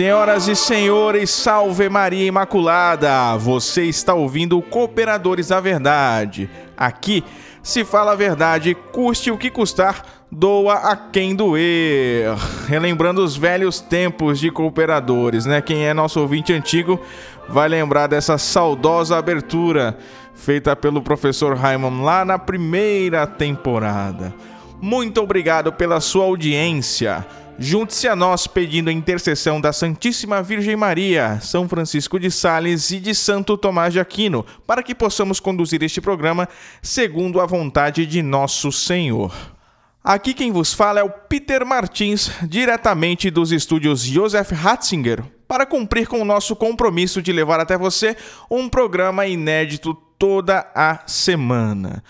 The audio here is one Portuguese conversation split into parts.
Senhoras e senhores, salve Maria Imaculada! Você está ouvindo Cooperadores da Verdade. Aqui se fala a verdade, custe o que custar, doa a quem doer. Relembrando os velhos tempos de cooperadores, né? Quem é nosso ouvinte antigo vai lembrar dessa saudosa abertura feita pelo professor Raymond lá na primeira temporada. Muito obrigado pela sua audiência. Junte-se a nós pedindo a intercessão da Santíssima Virgem Maria, São Francisco de Sales e de Santo Tomás de Aquino, para que possamos conduzir este programa segundo a vontade de nosso Senhor. Aqui quem vos fala é o Peter Martins, diretamente dos estúdios Joseph Ratzinger, para cumprir com o nosso compromisso de levar até você um programa inédito toda a semana.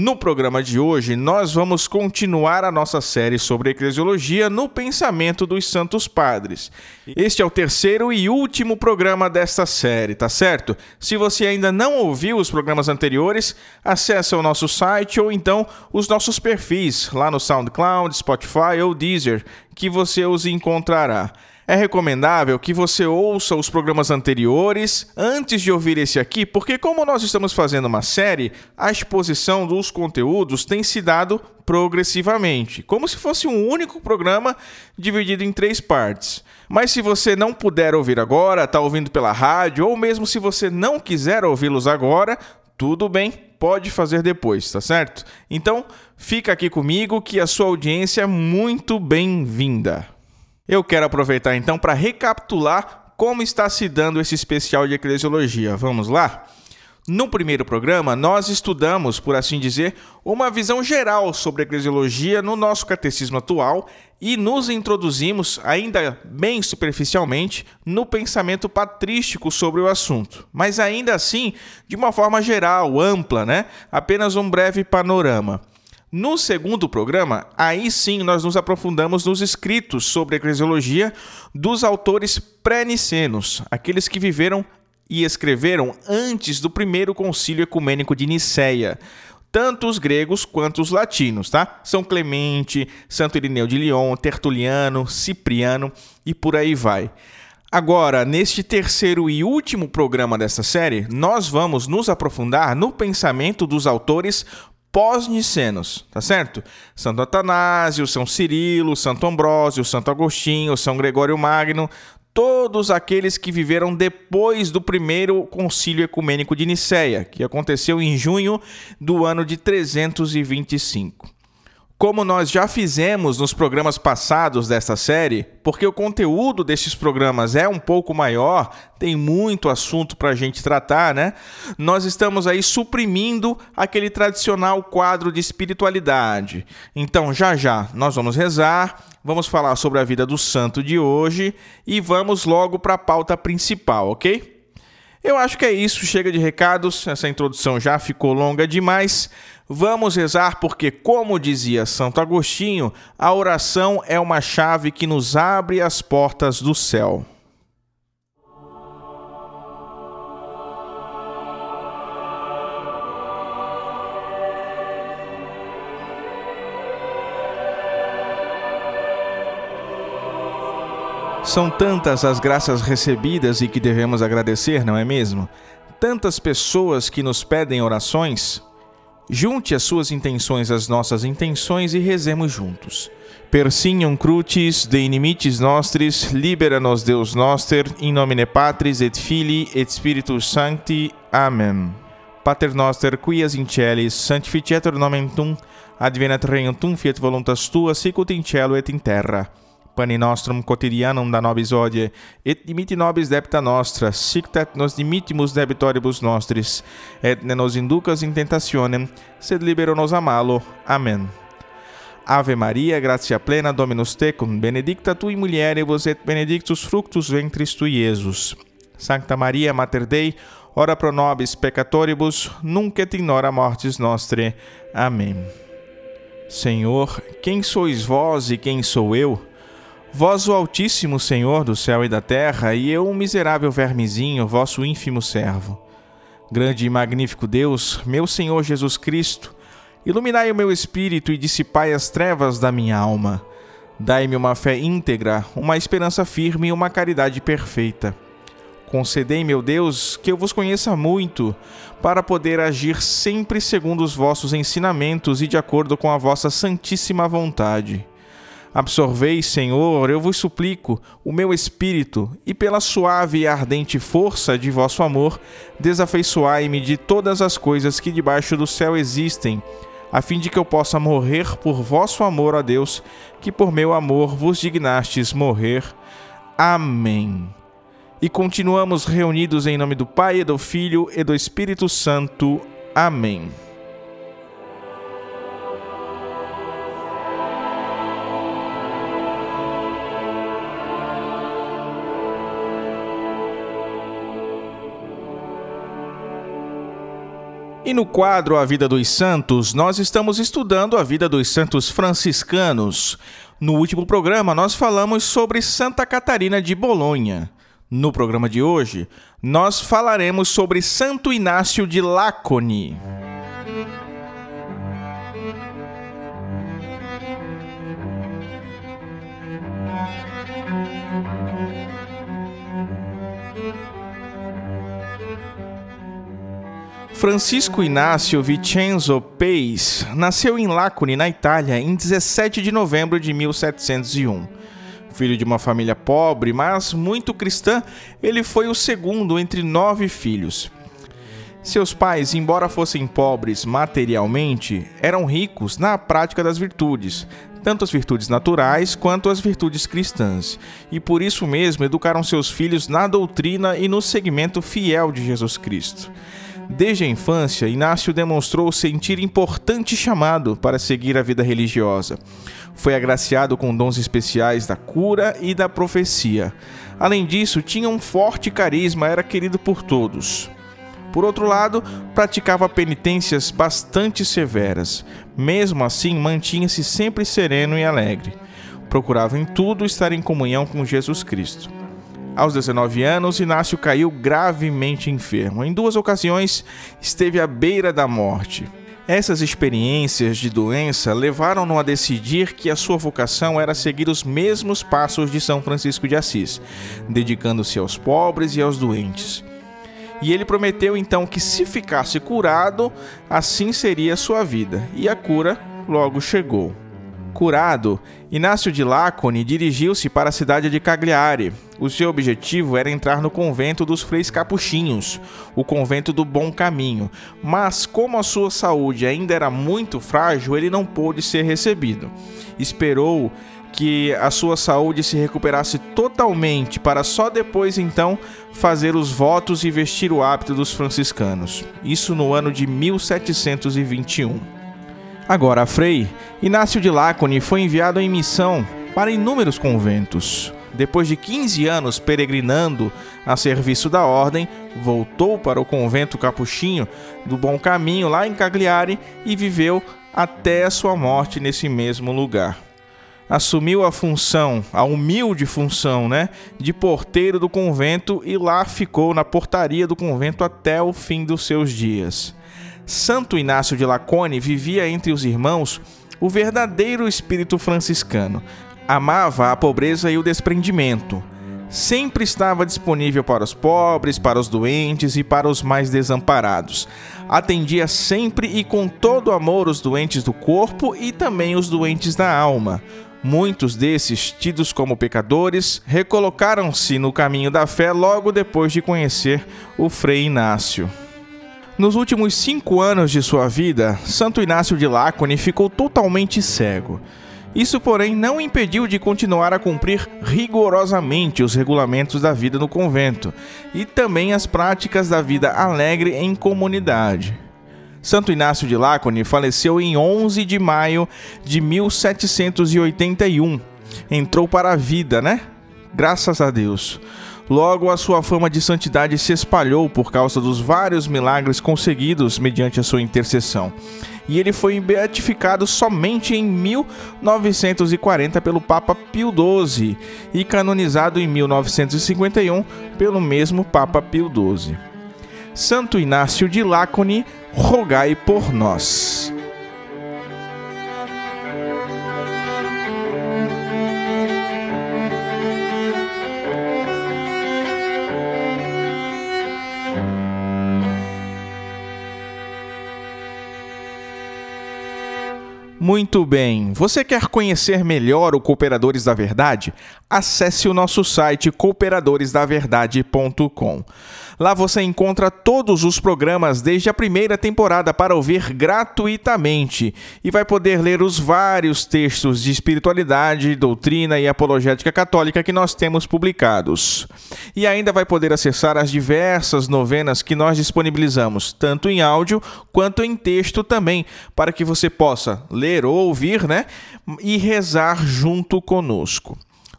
No programa de hoje, nós vamos continuar a nossa série sobre eclesiologia no pensamento dos santos padres. Este é o terceiro e último programa desta série, tá certo? Se você ainda não ouviu os programas anteriores, acesse o nosso site ou então os nossos perfis lá no SoundCloud, Spotify ou Deezer, que você os encontrará. É recomendável que você ouça os programas anteriores antes de ouvir esse aqui, porque, como nós estamos fazendo uma série, a exposição dos conteúdos tem se dado progressivamente, como se fosse um único programa dividido em três partes. Mas se você não puder ouvir agora, está ouvindo pela rádio, ou mesmo se você não quiser ouvi-los agora, tudo bem, pode fazer depois, tá certo? Então, fica aqui comigo que a sua audiência é muito bem-vinda. Eu quero aproveitar então para recapitular como está se dando esse especial de eclesiologia. Vamos lá? No primeiro programa, nós estudamos, por assim dizer, uma visão geral sobre a eclesiologia no nosso catecismo atual e nos introduzimos, ainda bem superficialmente, no pensamento patrístico sobre o assunto. Mas ainda assim, de uma forma geral, ampla, né? Apenas um breve panorama. No segundo programa, aí sim nós nos aprofundamos nos escritos sobre a eclesiologia dos autores pré-nicenos, aqueles que viveram e escreveram antes do primeiro concílio ecumênico de Nicéia, tanto os gregos quanto os latinos, tá? São Clemente, Santo Irineu de Lyon, Tertuliano, Cipriano e por aí vai. Agora, neste terceiro e último programa dessa série, nós vamos nos aprofundar no pensamento dos autores pós-nicenos, tá certo? Santo Atanásio, São Cirilo, Santo Ambrósio, Santo Agostinho, São Gregório Magno, todos aqueles que viveram depois do primeiro concílio ecumênico de Nicéia, que aconteceu em junho do ano de 325. Como nós já fizemos nos programas passados desta série, porque o conteúdo destes programas é um pouco maior, tem muito assunto para a gente tratar, né? Nós estamos aí suprimindo aquele tradicional quadro de espiritualidade. Então, já já, nós vamos rezar, vamos falar sobre a vida do santo de hoje e vamos logo para a pauta principal, ok? Eu acho que é isso, chega de recados, essa introdução já ficou longa demais. Vamos rezar porque, como dizia Santo Agostinho, a oração é uma chave que nos abre as portas do céu. São tantas as graças recebidas e que devemos agradecer, não é mesmo? Tantas pessoas que nos pedem orações, Junte as suas intenções às nossas intenções e rezemos juntos. Persignum crucis de inimites nostris, libera nos Deus noster, in nomine Patris et Filii et Spiritus Sancti. Amen. Pater noster, quias in celis, sanctificetur nomen tum, advenat regnum tum, fiat voluntas tua, sicut in cielo et in terra pane nostrum quotidianum da nobis odie, et dimiti nobis debita nostra, sic et nos dimittimus debitoribus nostris, et ne nos inducas in tentationem, sed libero nos a malo. Amen. Ave Maria, gratia plena, Dominus tecum, benedicta tui mulieribus et benedictus fructus ventris tui, Iesus. Sancta Maria, Mater Dei, ora pro nobis peccatoribus, nunc et in hora mortis nostre. Amém. Senhor, quem sois vós e quem sou eu? Vós, o Altíssimo Senhor do céu e da terra, e eu, um miserável vermezinho, vosso ínfimo servo. Grande e magnífico Deus, meu Senhor Jesus Cristo, iluminai o meu espírito e dissipai as trevas da minha alma. Dai-me uma fé íntegra, uma esperança firme e uma caridade perfeita. Concedei, meu Deus, que eu vos conheça muito, para poder agir sempre segundo os vossos ensinamentos e de acordo com a vossa santíssima vontade. Absorvei, Senhor, eu vos suplico, o meu espírito, e pela suave e ardente força de vosso amor, desafeiçoai-me de todas as coisas que debaixo do céu existem a fim de que eu possa morrer por vosso amor a Deus, que por meu amor vos dignastes morrer. Amém. E continuamos reunidos em nome do Pai, e do Filho e do Espírito Santo. Amém. E no quadro A Vida dos Santos, nós estamos estudando a vida dos santos franciscanos. No último programa, nós falamos sobre Santa Catarina de Bolonha. No programa de hoje, nós falaremos sobre Santo Inácio de Lácone. Francisco Inácio Vincenzo Peis nasceu em Lacune, na Itália, em 17 de novembro de 1701. Filho de uma família pobre, mas muito cristã, ele foi o segundo entre nove filhos. Seus pais, embora fossem pobres materialmente, eram ricos na prática das virtudes, tanto as virtudes naturais quanto as virtudes cristãs, e por isso mesmo educaram seus filhos na doutrina e no seguimento fiel de Jesus Cristo. Desde a infância, Inácio demonstrou sentir importante chamado para seguir a vida religiosa. Foi agraciado com dons especiais da cura e da profecia. Além disso, tinha um forte carisma, era querido por todos. Por outro lado, praticava penitências bastante severas. Mesmo assim, mantinha-se sempre sereno e alegre. Procurava em tudo estar em comunhão com Jesus Cristo. Aos 19 anos, Inácio caiu gravemente enfermo. Em duas ocasiões, esteve à beira da morte. Essas experiências de doença levaram-no a decidir que a sua vocação era seguir os mesmos passos de São Francisco de Assis, dedicando-se aos pobres e aos doentes. E ele prometeu então que, se ficasse curado, assim seria a sua vida. E a cura logo chegou. Curado, Inácio de Lacone dirigiu-se para a cidade de Cagliari. O seu objetivo era entrar no convento dos Freis Capuchinhos, o convento do Bom Caminho, mas como a sua saúde ainda era muito frágil, ele não pôde ser recebido. Esperou que a sua saúde se recuperasse totalmente para só depois então fazer os votos e vestir o hábito dos franciscanos. Isso no ano de 1721. Agora, Frei, Inácio de Lácone foi enviado em missão para inúmeros conventos. Depois de 15 anos peregrinando a serviço da ordem, voltou para o convento capuchinho do Bom Caminho, lá em Cagliari, e viveu até a sua morte nesse mesmo lugar. Assumiu a função, a humilde função, né, de porteiro do convento e lá ficou na portaria do convento até o fim dos seus dias. Santo Inácio de Lacone vivia entre os irmãos o verdadeiro espírito franciscano. Amava a pobreza e o desprendimento. Sempre estava disponível para os pobres, para os doentes e para os mais desamparados. Atendia sempre e com todo amor os doentes do corpo e também os doentes da alma. Muitos desses, tidos como pecadores, recolocaram-se no caminho da fé logo depois de conhecer o Frei Inácio. Nos últimos cinco anos de sua vida, Santo Inácio de Lácone ficou totalmente cego. Isso, porém, não impediu de continuar a cumprir rigorosamente os regulamentos da vida no convento e também as práticas da vida alegre em comunidade. Santo Inácio de Lácone faleceu em 11 de maio de 1781. Entrou para a vida, né? Graças a Deus. Logo, a sua fama de santidade se espalhou por causa dos vários milagres conseguidos mediante a sua intercessão. E ele foi beatificado somente em 1940 pelo Papa Pio XII e canonizado em 1951 pelo mesmo Papa Pio XII. Santo Inácio de Lácone, rogai por nós. Muito bem. Você quer conhecer melhor o Cooperadores da Verdade? Acesse o nosso site cooperadoresdaverdade.com. Lá você encontra todos os programas desde a primeira temporada para ouvir gratuitamente e vai poder ler os vários textos de espiritualidade, doutrina e apologética católica que nós temos publicados. E ainda vai poder acessar as diversas novenas que nós disponibilizamos, tanto em áudio quanto em texto também, para que você possa ler ou ouvir, né? E rezar junto conosco.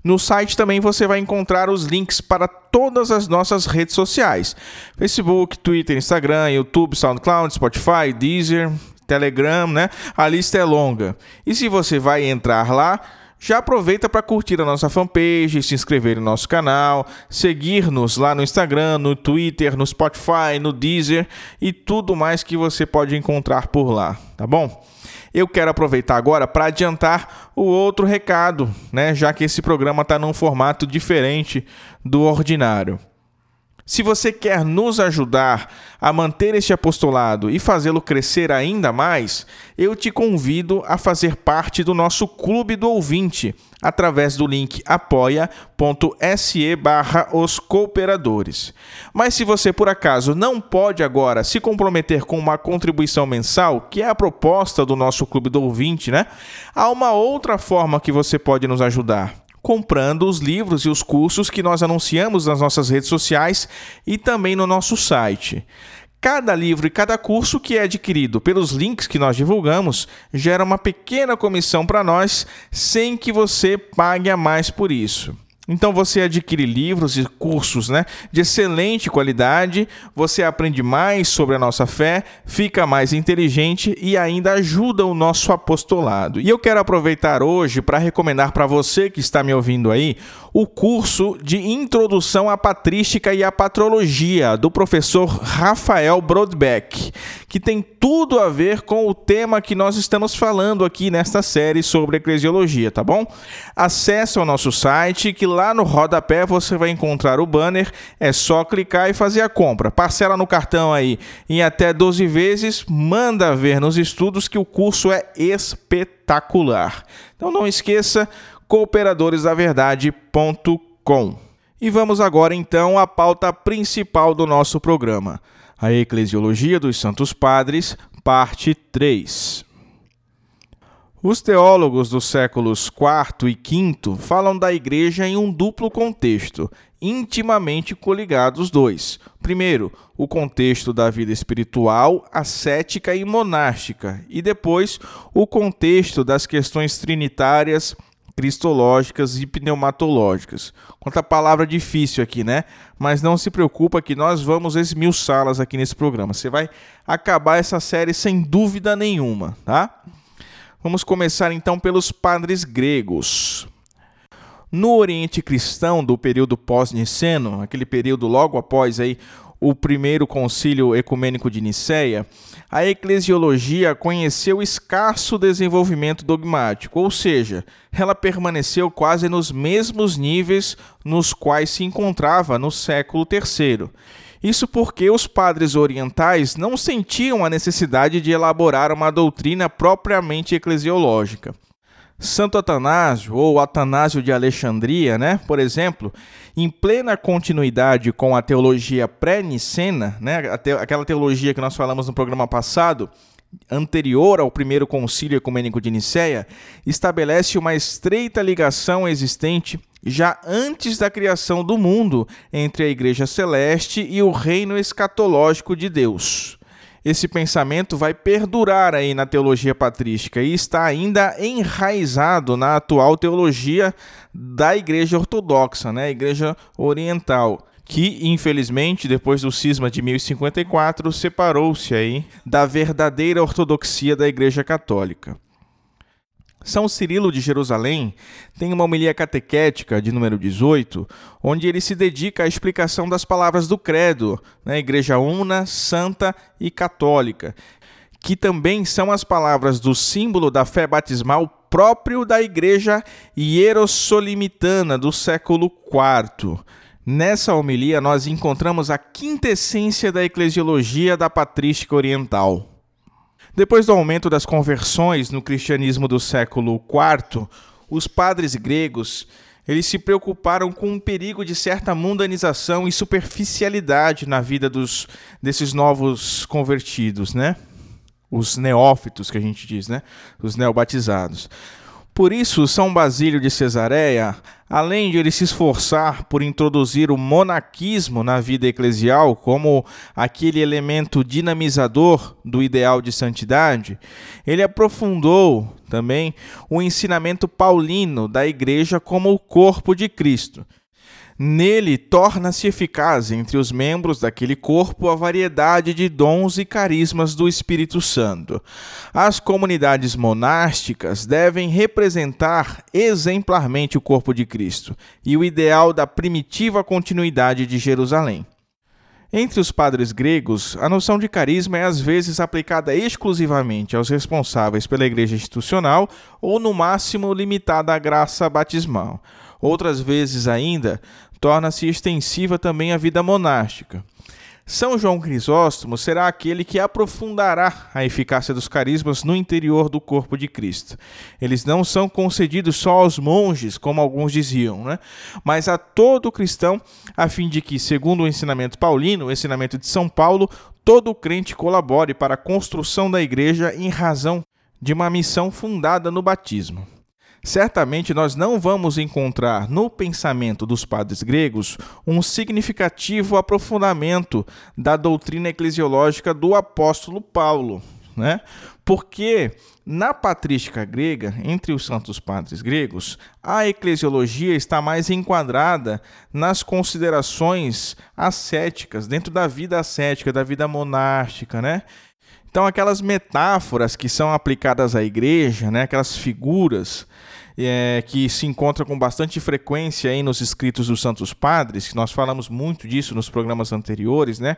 No site também você vai encontrar os links para todas as nossas redes sociais: Facebook, Twitter, Instagram, YouTube, SoundCloud, Spotify, Deezer, Telegram, né? A lista é longa. E se você vai entrar lá, já aproveita para curtir a nossa fanpage, se inscrever no nosso canal, seguir-nos lá no Instagram, no Twitter, no Spotify, no Deezer e tudo mais que você pode encontrar por lá, tá bom? Eu quero aproveitar agora para adiantar o outro recado, né? Já que esse programa está num formato diferente do ordinário. Se você quer nos ajudar a manter este apostolado e fazê-lo crescer ainda mais, eu te convido a fazer parte do nosso Clube do Ouvinte através do link apoia.se barra os cooperadores. Mas se você por acaso não pode agora se comprometer com uma contribuição mensal, que é a proposta do nosso Clube do Ouvinte, né? Há uma outra forma que você pode nos ajudar comprando os livros e os cursos que nós anunciamos nas nossas redes sociais e também no nosso site. Cada livro e cada curso que é adquirido pelos links que nós divulgamos gera uma pequena comissão para nós, sem que você pague a mais por isso. Então você adquire livros e cursos né, de excelente qualidade, você aprende mais sobre a nossa fé, fica mais inteligente e ainda ajuda o nosso apostolado. E eu quero aproveitar hoje para recomendar para você que está me ouvindo aí o curso de Introdução à Patrística e à Patrologia do professor Rafael Brodbeck, que tem tudo a ver com o tema que nós estamos falando aqui nesta série sobre eclesiologia, tá bom? Acesse o nosso site que lá no rodapé você vai encontrar o banner, é só clicar e fazer a compra. Parcela no cartão aí em até 12 vezes, manda ver nos estudos que o curso é espetacular. Então não esqueça, cooperadoresdaverdade.com. E vamos agora então à pauta principal do nosso programa, a Eclesiologia dos Santos Padres, parte 3. Os teólogos dos séculos IV e V falam da igreja em um duplo contexto, intimamente coligados os dois. Primeiro, o contexto da vida espiritual, ascética e monástica, e depois o contexto das questões trinitárias, cristológicas e pneumatológicas. Quanta palavra difícil aqui, né? Mas não se preocupa que nós vamos esmiuçá-las aqui nesse programa. Você vai acabar essa série sem dúvida nenhuma, tá? Vamos começar então pelos padres gregos. No Oriente Cristão do período pós-niceno, aquele período logo após aí o primeiro concílio ecumênico de Nicéia, a eclesiologia conheceu escasso desenvolvimento dogmático, ou seja, ela permaneceu quase nos mesmos níveis nos quais se encontrava no século III. Isso porque os padres orientais não sentiam a necessidade de elaborar uma doutrina propriamente eclesiológica. Santo Atanásio, ou Atanásio de Alexandria, né, por exemplo, em plena continuidade com a teologia pré-nicena, né, aquela teologia que nós falamos no programa passado, anterior ao primeiro concílio ecumênico de Nicéia, estabelece uma estreita ligação existente já antes da criação do mundo entre a Igreja Celeste e o reino escatológico de Deus esse pensamento vai perdurar aí na teologia patrística e está ainda enraizado na atual teologia da Igreja Ortodoxa, né, a Igreja Oriental, que infelizmente depois do cisma de 1054 separou-se aí da verdadeira ortodoxia da Igreja Católica. São Cirilo de Jerusalém tem uma homilia catequética de número 18, onde ele se dedica à explicação das palavras do credo, né, Igreja Una, Santa e Católica, que também são as palavras do símbolo da fé batismal próprio da Igreja Hierossolimitana do século IV. Nessa homilia, nós encontramos a quintessência da eclesiologia da patrística oriental. Depois do aumento das conversões no cristianismo do século IV, os padres gregos eles se preocuparam com o perigo de certa mundanização e superficialidade na vida dos, desses novos convertidos, né? Os neófitos que a gente diz, né? Os neobatizados. Por isso, São Basílio de Cesareia, além de ele se esforçar por introduzir o monaquismo na vida eclesial como aquele elemento dinamizador do ideal de santidade, ele aprofundou também o ensinamento paulino da igreja como o corpo de Cristo Nele torna-se eficaz entre os membros daquele corpo a variedade de dons e carismas do Espírito Santo. As comunidades monásticas devem representar exemplarmente o corpo de Cristo e o ideal da primitiva continuidade de Jerusalém. Entre os padres gregos, a noção de carisma é às vezes aplicada exclusivamente aos responsáveis pela igreja institucional ou, no máximo, limitada à graça batismal. Outras vezes ainda, torna-se extensiva também a vida monástica. São João Crisóstomo será aquele que aprofundará a eficácia dos carismas no interior do corpo de Cristo. Eles não são concedidos só aos monges, como alguns diziam, né? mas a todo cristão, a fim de que, segundo o ensinamento paulino, o ensinamento de São Paulo, todo crente colabore para a construção da igreja em razão de uma missão fundada no batismo. Certamente nós não vamos encontrar no pensamento dos padres gregos um significativo aprofundamento da doutrina eclesiológica do apóstolo Paulo, né? Porque na patrística grega, entre os santos padres gregos, a eclesiologia está mais enquadrada nas considerações ascéticas, dentro da vida ascética, da vida monástica, né? Então, aquelas metáforas que são aplicadas à igreja, né, aquelas figuras é, que se encontram com bastante frequência aí nos escritos dos Santos Padres, que nós falamos muito disso nos programas anteriores, né?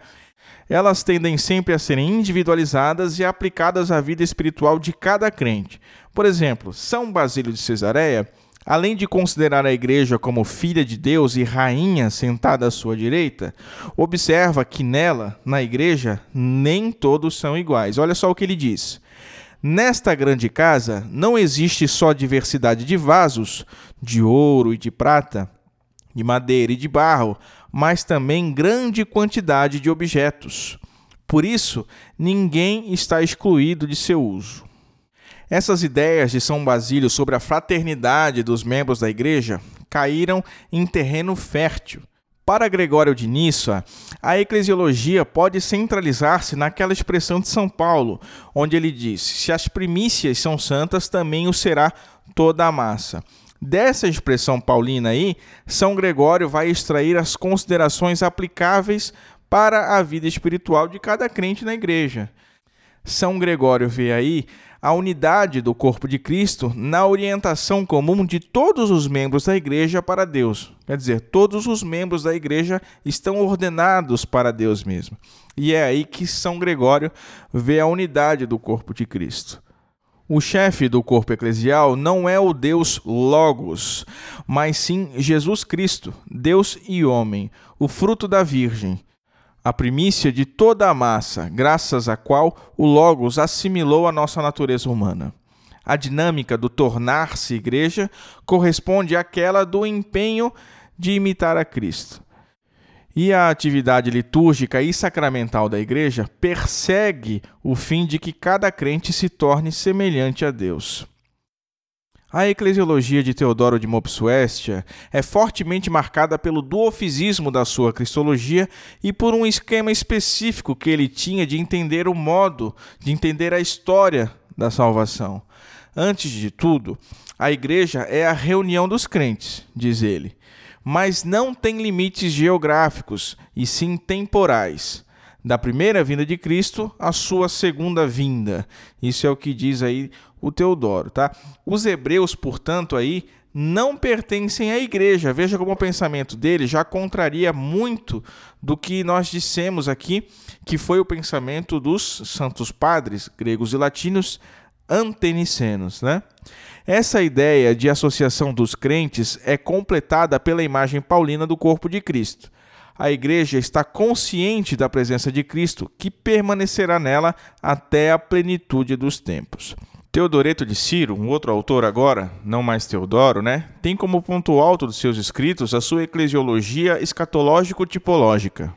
Elas tendem sempre a serem individualizadas e aplicadas à vida espiritual de cada crente. Por exemplo, São Basílio de Cesareia Além de considerar a igreja como filha de Deus e rainha sentada à sua direita, observa que nela, na igreja, nem todos são iguais. Olha só o que ele diz. Nesta grande casa não existe só diversidade de vasos, de ouro e de prata, de madeira e de barro, mas também grande quantidade de objetos. Por isso, ninguém está excluído de seu uso. Essas ideias de São Basílio sobre a fraternidade dos membros da igreja caíram em terreno fértil. Para Gregório de Nissa, a eclesiologia pode centralizar-se naquela expressão de São Paulo, onde ele diz: se as primícias são santas, também o será toda a massa. Dessa expressão paulina aí, São Gregório vai extrair as considerações aplicáveis para a vida espiritual de cada crente na igreja. São Gregório vê aí a unidade do corpo de Cristo na orientação comum de todos os membros da igreja para Deus. Quer dizer, todos os membros da igreja estão ordenados para Deus mesmo. E é aí que São Gregório vê a unidade do corpo de Cristo. O chefe do corpo eclesial não é o Deus Logos, mas sim Jesus Cristo, Deus e homem, o fruto da Virgem a primícia de toda a massa, graças à qual o Logos assimilou a nossa natureza humana. A dinâmica do tornar-se igreja corresponde àquela do empenho de imitar a Cristo. E a atividade litúrgica e sacramental da igreja persegue o fim de que cada crente se torne semelhante a Deus. A eclesiologia de Teodoro de Mopsuestia é fortemente marcada pelo duofisismo da sua cristologia e por um esquema específico que ele tinha de entender o modo, de entender a história da salvação. Antes de tudo, a igreja é a reunião dos crentes, diz ele, mas não tem limites geográficos e sim temporais da primeira vinda de Cristo à sua segunda vinda. Isso é o que diz aí o Teodoro, tá? Os hebreus, portanto, aí não pertencem à igreja. Veja como o pensamento dele já contraria muito do que nós dissemos aqui, que foi o pensamento dos santos padres gregos e latinos antenicenos, né? Essa ideia de associação dos crentes é completada pela imagem paulina do corpo de Cristo. a igreja está consciente da presença de Cristo, que permanecerá nela até a plenitude dos tempos. Teodoreto de Ciro, um outro autor agora, não mais Teodoro, né, tem como ponto alto dos seus escritos a sua eclesiologia escatológico-tipológica.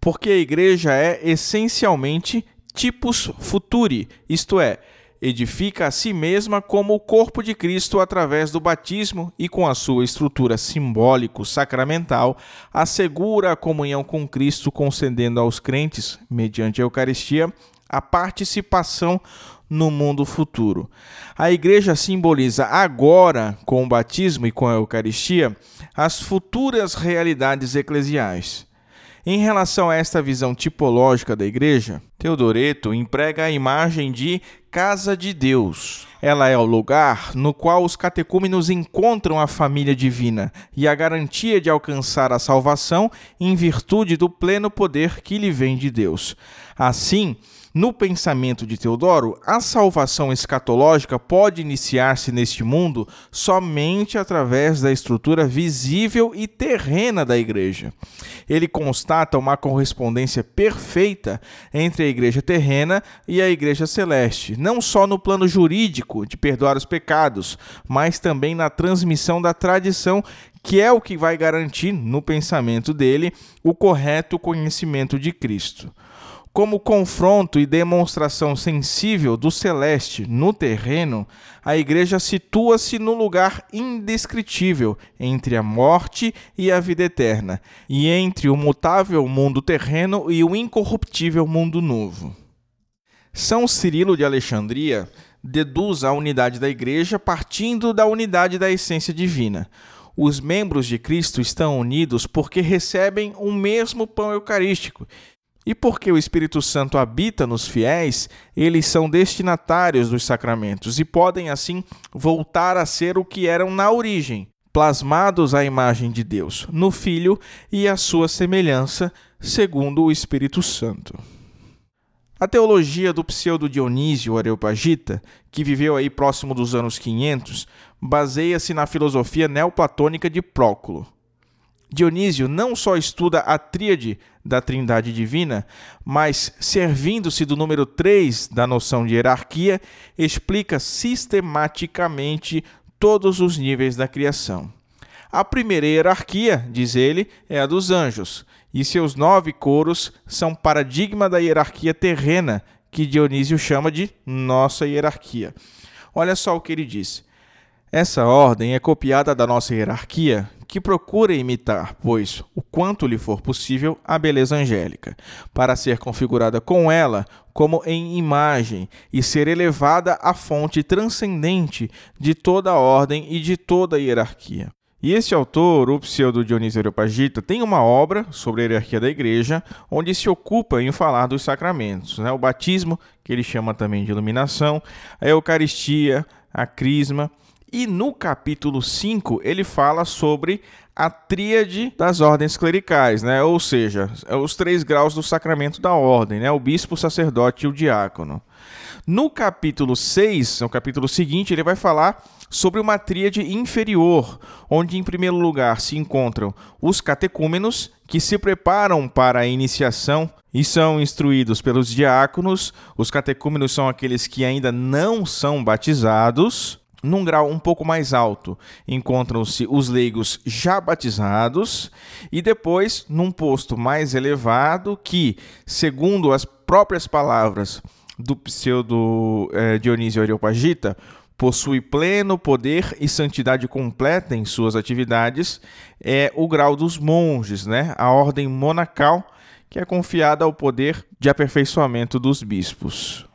Porque a igreja é essencialmente tipus futuri, isto é, edifica a si mesma como o corpo de Cristo através do batismo e com a sua estrutura simbólico-sacramental, assegura a comunhão com Cristo, concedendo aos crentes, mediante a Eucaristia, a participação no mundo futuro. A igreja simboliza agora, com o batismo e com a Eucaristia, as futuras realidades eclesiais. Em relação a esta visão tipológica da igreja, Teodoreto emprega a imagem de casa de Deus. Ela é o lugar no qual os catecúmenos encontram a família divina e a garantia de alcançar a salvação em virtude do pleno poder que lhe vem de Deus. Assim, no pensamento de Teodoro, a salvação escatológica pode iniciar-se neste mundo somente através da estrutura visível e terrena da igreja. Ele constata uma correspondência perfeita entre a igreja terrena e a igreja celeste, não só no plano jurídico de perdoar os pecados, mas também na transmissão da tradição que é o que vai garantir, no pensamento dele, o correto conhecimento de Cristo como confronto e demonstração sensível do celeste no terreno, a igreja situa-se no lugar indescritível entre a morte e a vida eterna, e entre o mutável mundo terreno e o incorruptível mundo novo. São Cirilo de Alexandria deduz a unidade da igreja partindo da unidade da essência divina. Os membros de Cristo estão unidos porque recebem o mesmo pão eucarístico e porque o Espírito Santo habita nos fiéis, eles são destinatários dos sacramentos e podem assim voltar a ser o que eram na origem, plasmados à imagem de Deus, no Filho e à sua semelhança, segundo o Espírito Santo. A teologia do pseudo Dionísio Areopagita, que viveu aí próximo dos anos 500, baseia-se na filosofia neoplatônica de Próculo. Dionísio não só estuda a tríade da Trindade Divina, mas, servindo-se do número 3 da noção de hierarquia, explica sistematicamente todos os níveis da criação. A primeira hierarquia, diz ele, é a dos anjos, e seus nove coros são paradigma da hierarquia terrena, que Dionísio chama de nossa hierarquia. Olha só o que ele diz. Essa ordem é copiada da nossa hierarquia, que procura imitar, pois, o quanto lhe for possível, a beleza angélica, para ser configurada com ela como em imagem e ser elevada à fonte transcendente de toda a ordem e de toda a hierarquia. E esse autor, o pseudo Dionísio Areopagita, tem uma obra sobre a hierarquia da igreja, onde se ocupa em falar dos sacramentos, né? o batismo, que ele chama também de iluminação, a eucaristia, a crisma, e no capítulo 5 ele fala sobre a tríade das ordens clericais, né? ou seja, é os três graus do sacramento da ordem, né? o bispo, o sacerdote e o diácono. No capítulo 6, no capítulo seguinte, ele vai falar sobre uma tríade inferior, onde em primeiro lugar se encontram os catecúmenos, que se preparam para a iniciação e são instruídos pelos diáconos. Os catecúmenos são aqueles que ainda não são batizados. Num grau um pouco mais alto encontram-se os leigos já batizados, e depois, num posto mais elevado, que, segundo as próprias palavras do pseudo eh, Dionísio Areopagita, possui pleno poder e santidade completa em suas atividades, é o grau dos monges, né? a ordem monacal, que é confiada ao poder de aperfeiçoamento dos bispos.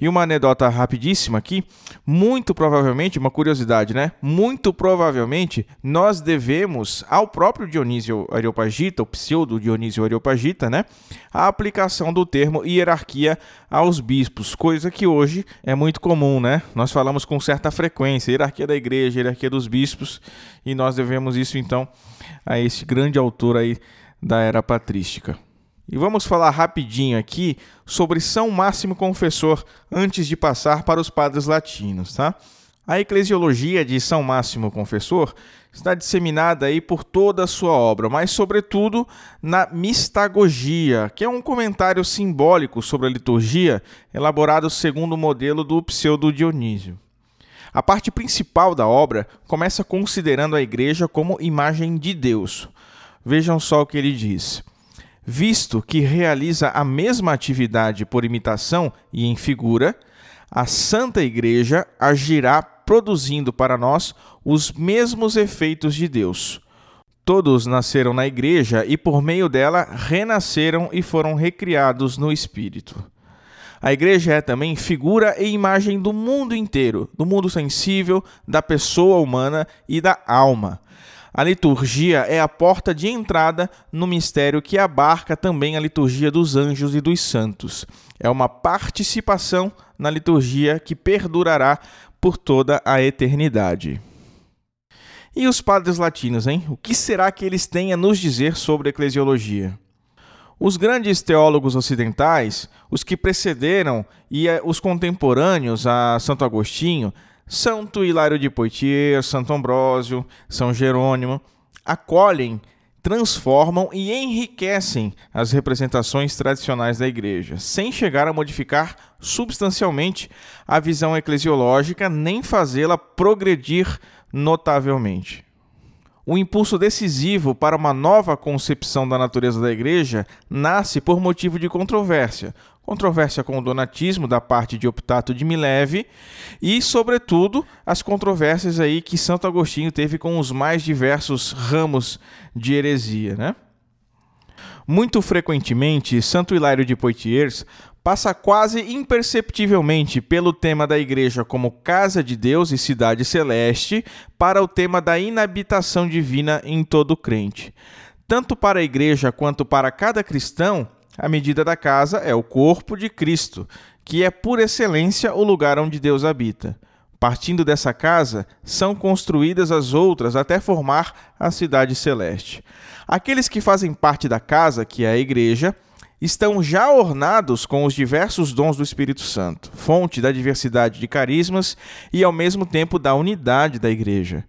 E uma anedota rapidíssima aqui, muito provavelmente, uma curiosidade, né? Muito provavelmente nós devemos ao próprio Dionísio Areopagita, o pseudo Dionísio Areopagita, né? A aplicação do termo hierarquia aos bispos, coisa que hoje é muito comum, né? Nós falamos com certa frequência, hierarquia da igreja, hierarquia dos bispos, e nós devemos isso então a esse grande autor aí da era patrística. E vamos falar rapidinho aqui sobre São Máximo Confessor antes de passar para os padres latinos, tá? A eclesiologia de São Máximo Confessor está disseminada aí por toda a sua obra, mas sobretudo na Mistagogia, que é um comentário simbólico sobre a liturgia elaborado segundo o modelo do pseudo Dionísio. A parte principal da obra começa considerando a igreja como imagem de Deus. Vejam só o que ele diz. Visto que realiza a mesma atividade por imitação e em figura, a Santa Igreja agirá produzindo para nós os mesmos efeitos de Deus. Todos nasceram na Igreja e, por meio dela, renasceram e foram recriados no Espírito. A igreja é também figura e imagem do mundo inteiro, do mundo sensível, da pessoa humana e da alma. A liturgia é a porta de entrada no mistério que abarca também a liturgia dos anjos e dos santos. É uma participação na liturgia que perdurará por toda a eternidade. E os padres latinos, hein? O que será que eles têm a nos dizer sobre a eclesiologia? Os grandes teólogos ocidentais, os que precederam e eh, os contemporâneos a Santo Agostinho, Santo Hilário de Poitiers, Santo Ambrósio, São Jerônimo, acolhem, transformam e enriquecem as representações tradicionais da Igreja, sem chegar a modificar substancialmente a visão eclesiológica nem fazê-la progredir notavelmente. O impulso decisivo para uma nova concepção da natureza da igreja nasce por motivo de controvérsia. Controvérsia com o donatismo da parte de Optato de Mileve e, sobretudo, as controvérsias aí que Santo Agostinho teve com os mais diversos ramos de heresia, né? Muito frequentemente, Santo Hilário de Poitiers passa quase imperceptivelmente pelo tema da igreja como casa de Deus e cidade celeste para o tema da inabitação divina em todo crente. Tanto para a igreja quanto para cada cristão, a medida da casa é o corpo de Cristo, que é por excelência o lugar onde Deus habita. Partindo dessa casa, são construídas as outras até formar a cidade celeste. Aqueles que fazem parte da casa, que é a igreja, estão já ornados com os diversos dons do Espírito Santo, fonte da diversidade de carismas e ao mesmo tempo da unidade da igreja.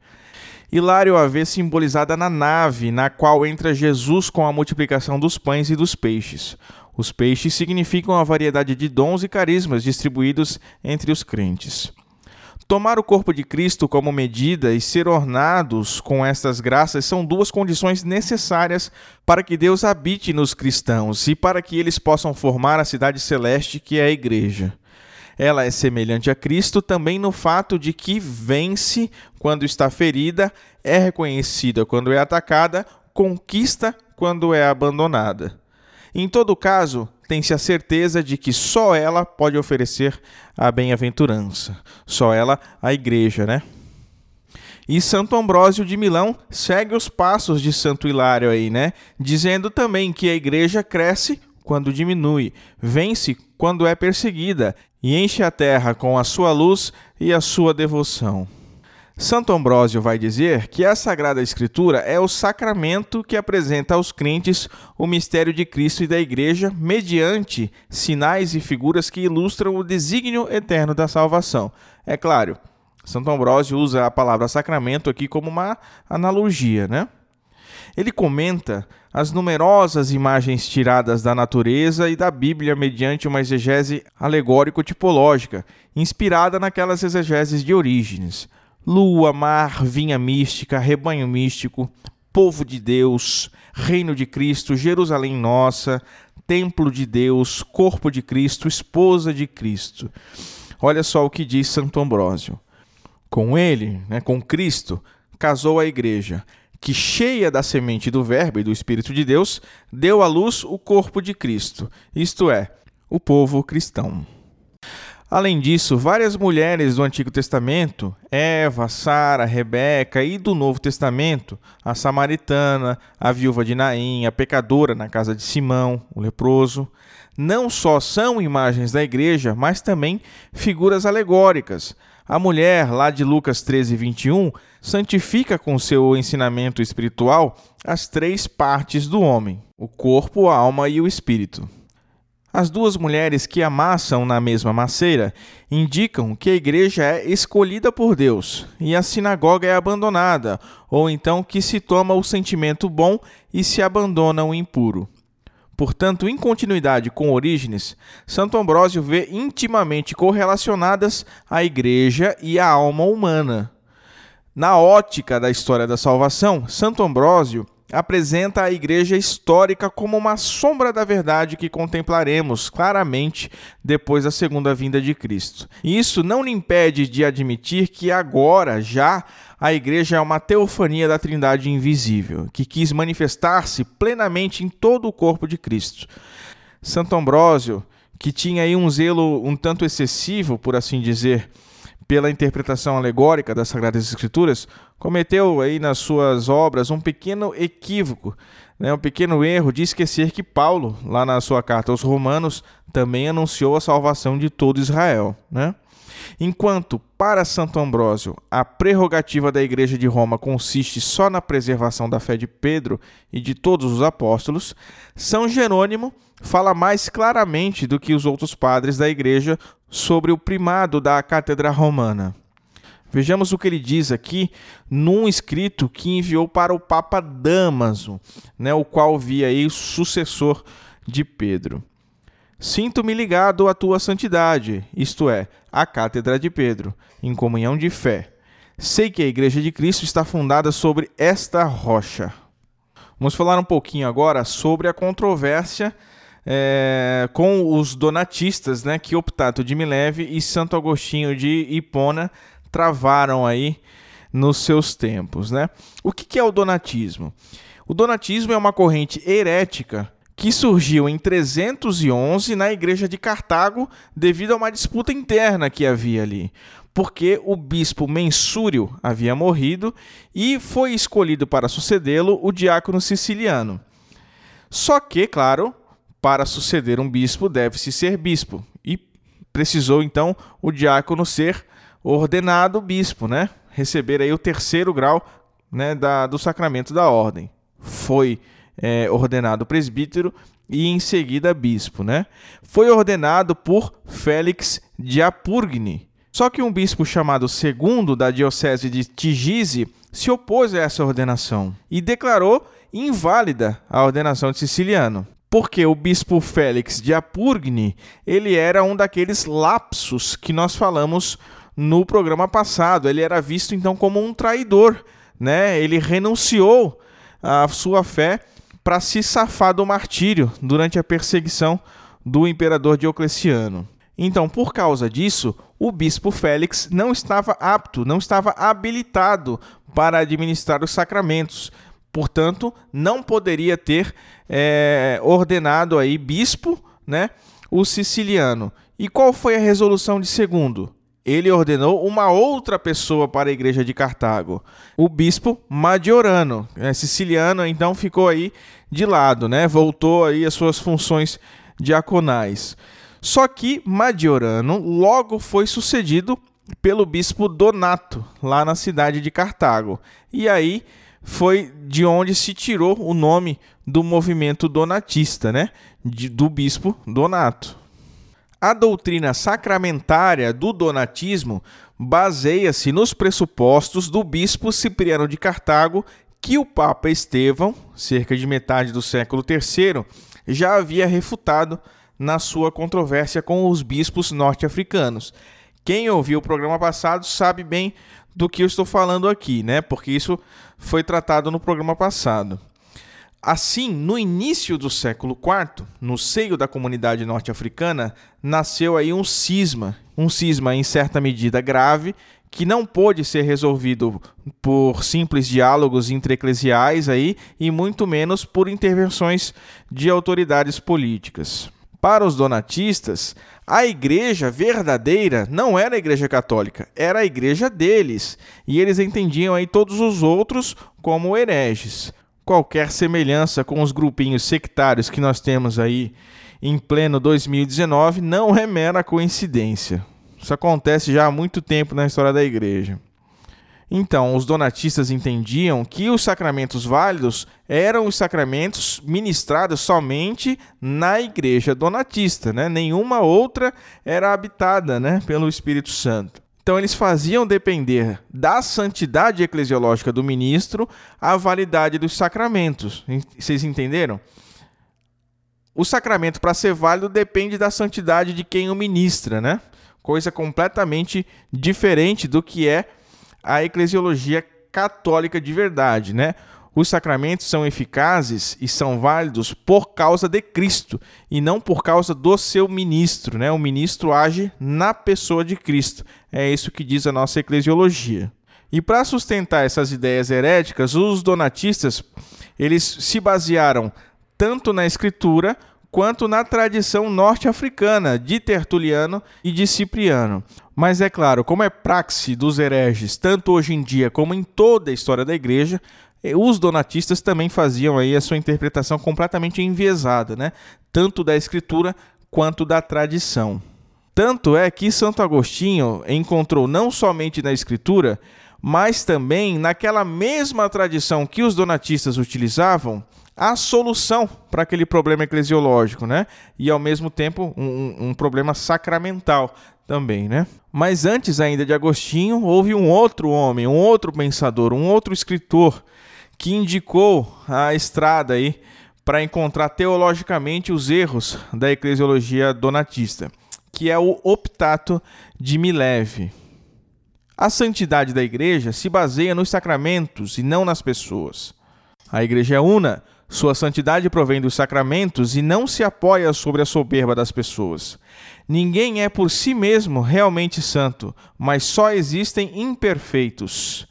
Hilário a vê simbolizada na nave, na qual entra Jesus com a multiplicação dos pães e dos peixes. Os peixes significam a variedade de dons e carismas distribuídos entre os crentes. Tomar o corpo de Cristo como medida e ser ornados com estas graças são duas condições necessárias para que Deus habite nos cristãos e para que eles possam formar a cidade celeste que é a igreja. Ela é semelhante a Cristo também no fato de que vence quando está ferida, é reconhecida quando é atacada, conquista quando é abandonada. Em todo caso, tem-se a certeza de que só ela pode oferecer a bem-aventurança. Só ela, a igreja, né? E Santo Ambrósio de Milão segue os passos de Santo Hilário aí, né? Dizendo também que a igreja cresce quando diminui, vence quando é perseguida e enche a terra com a sua luz e a sua devoção. Santo Ambrósio vai dizer que a Sagrada Escritura é o sacramento que apresenta aos crentes o mistério de Cristo e da Igreja mediante sinais e figuras que ilustram o desígnio eterno da salvação. É claro, Santo Ambrósio usa a palavra sacramento aqui como uma analogia, né? Ele comenta as numerosas imagens tiradas da natureza e da Bíblia mediante uma exegese alegórico-tipológica, inspirada naquelas exegeses de Orígenes lua, mar, vinha mística, rebanho místico, povo de Deus, reino de Cristo, Jerusalém nossa, templo de Deus, corpo de Cristo, esposa de Cristo. Olha só o que diz Santo Ambrósio. Com ele, né, com Cristo, casou a igreja, que cheia da semente do Verbo e do Espírito de Deus, deu à luz o corpo de Cristo, isto é, o povo cristão. Além disso, várias mulheres do Antigo Testamento, Eva, Sara, Rebeca e do Novo Testamento, a samaritana, a viúva de Naim, a pecadora na casa de Simão, o leproso, não só são imagens da igreja, mas também figuras alegóricas. A mulher, lá de Lucas 13, 21, santifica com seu ensinamento espiritual as três partes do homem: o corpo, a alma e o espírito. As duas mulheres que amassam na mesma maceira indicam que a igreja é escolhida por Deus e a sinagoga é abandonada, ou então que se toma o sentimento bom e se abandona o impuro. Portanto, em continuidade com Orígenes, Santo Ambrósio vê intimamente correlacionadas a igreja e a alma humana. Na ótica da história da salvação, Santo Ambrósio apresenta a igreja histórica como uma sombra da verdade que contemplaremos claramente depois da segunda vinda de Cristo. E isso não lhe impede de admitir que agora já a igreja é uma teofania da Trindade invisível, que quis manifestar-se plenamente em todo o corpo de Cristo. Santo Ambrósio, que tinha aí um zelo um tanto excessivo, por assim dizer, pela interpretação alegórica das Sagradas Escrituras, cometeu aí nas suas obras um pequeno equívoco, né, um pequeno erro de esquecer que Paulo, lá na sua carta aos Romanos, também anunciou a salvação de todo Israel. Né? Enquanto, para Santo Ambrósio, a prerrogativa da Igreja de Roma consiste só na preservação da fé de Pedro e de todos os apóstolos, São Jerônimo fala mais claramente do que os outros padres da Igreja sobre o primado da Cátedra Romana. Vejamos o que ele diz aqui num escrito que enviou para o Papa Damaso, né, o qual via aí sucessor de Pedro. Sinto-me ligado à tua santidade, isto é, à Cátedra de Pedro, em comunhão de fé. Sei que a Igreja de Cristo está fundada sobre esta rocha. Vamos falar um pouquinho agora sobre a controvérsia é, com os donatistas, né, que Optato de Mileve e Santo Agostinho de Hipona travaram aí nos seus tempos. Né? O que é o donatismo? O donatismo é uma corrente herética que surgiu em 311 na igreja de Cartago devido a uma disputa interna que havia ali. Porque o bispo Mensúrio havia morrido e foi escolhido para sucedê-lo o diácono siciliano. Só que, claro, para suceder um bispo deve-se ser bispo. E precisou então o diácono ser ordenado bispo, né? Receber aí o terceiro grau né, da, do sacramento da ordem. Foi é, ordenado presbítero e em seguida bispo, né? Foi ordenado por Félix de Apurgni. Só que um bispo chamado segundo da diocese de Tigise se opôs a essa ordenação e declarou inválida a ordenação de Siciliano porque o bispo Félix de Apurgni, ele era um daqueles lapsos que nós falamos no programa passado. Ele era visto então como um traidor, né? Ele renunciou à sua fé para se safar do martírio durante a perseguição do imperador Diocleciano. Então, por causa disso, o bispo Félix não estava apto, não estava habilitado para administrar os sacramentos, portanto, não poderia ter é, ordenado aí bispo, né, o siciliano. E qual foi a resolução de segundo? Ele ordenou uma outra pessoa para a igreja de Cartago, o bispo Madiorano, é, siciliano, então ficou aí de lado, né? Voltou aí às suas funções diaconais. Só que Madiorano logo foi sucedido pelo bispo Donato, lá na cidade de Cartago. E aí foi de onde se tirou o nome do movimento donatista, né? De, do bispo Donato. A doutrina sacramentária do donatismo baseia-se nos pressupostos do bispo Cipriano de Cartago, que o Papa Estevão, cerca de metade do século III, já havia refutado na sua controvérsia com os bispos norte-africanos. Quem ouviu o programa passado sabe bem do que eu estou falando aqui, né? Porque isso foi tratado no programa passado. Assim, no início do século IV, no seio da comunidade norte-africana, nasceu aí um cisma, um cisma em certa medida grave, que não pôde ser resolvido por simples diálogos intraeclesiais aí e muito menos por intervenções de autoridades políticas. Para os donatistas, a igreja verdadeira não era a igreja católica, era a igreja deles, e eles entendiam aí todos os outros como hereges. Qualquer semelhança com os grupinhos sectários que nós temos aí em pleno 2019 não é mera coincidência. Isso acontece já há muito tempo na história da igreja. Então, os donatistas entendiam que os sacramentos válidos eram os sacramentos ministrados somente na igreja donatista, né? Nenhuma outra era habitada, né, pelo Espírito Santo. Então, eles faziam depender da santidade eclesiológica do ministro a validade dos sacramentos. Vocês entenderam? O sacramento, para ser válido, depende da santidade de quem o ministra, né? Coisa completamente diferente do que é a eclesiologia católica de verdade, né? Os sacramentos são eficazes e são válidos por causa de Cristo e não por causa do seu ministro, né? O ministro age na pessoa de Cristo. É isso que diz a nossa eclesiologia. E para sustentar essas ideias heréticas, os donatistas, eles se basearam tanto na escritura quanto na tradição norte-africana de Tertuliano e de Cipriano. Mas é claro, como é praxe dos hereges, tanto hoje em dia como em toda a história da igreja, os donatistas também faziam aí a sua interpretação completamente enviesada, né? Tanto da escritura quanto da tradição. Tanto é que Santo Agostinho encontrou não somente na escritura, mas também naquela mesma tradição que os donatistas utilizavam, a solução para aquele problema eclesiológico, né? E ao mesmo tempo um, um, problema sacramental também, né? Mas antes ainda de Agostinho, houve um outro homem, um outro pensador, um outro escritor que indicou a estrada aí para encontrar teologicamente os erros da eclesiologia donatista, que é o Optato de Mileve. A santidade da igreja se baseia nos sacramentos e não nas pessoas. A igreja é una, sua santidade provém dos sacramentos e não se apoia sobre a soberba das pessoas. Ninguém é por si mesmo realmente santo, mas só existem imperfeitos.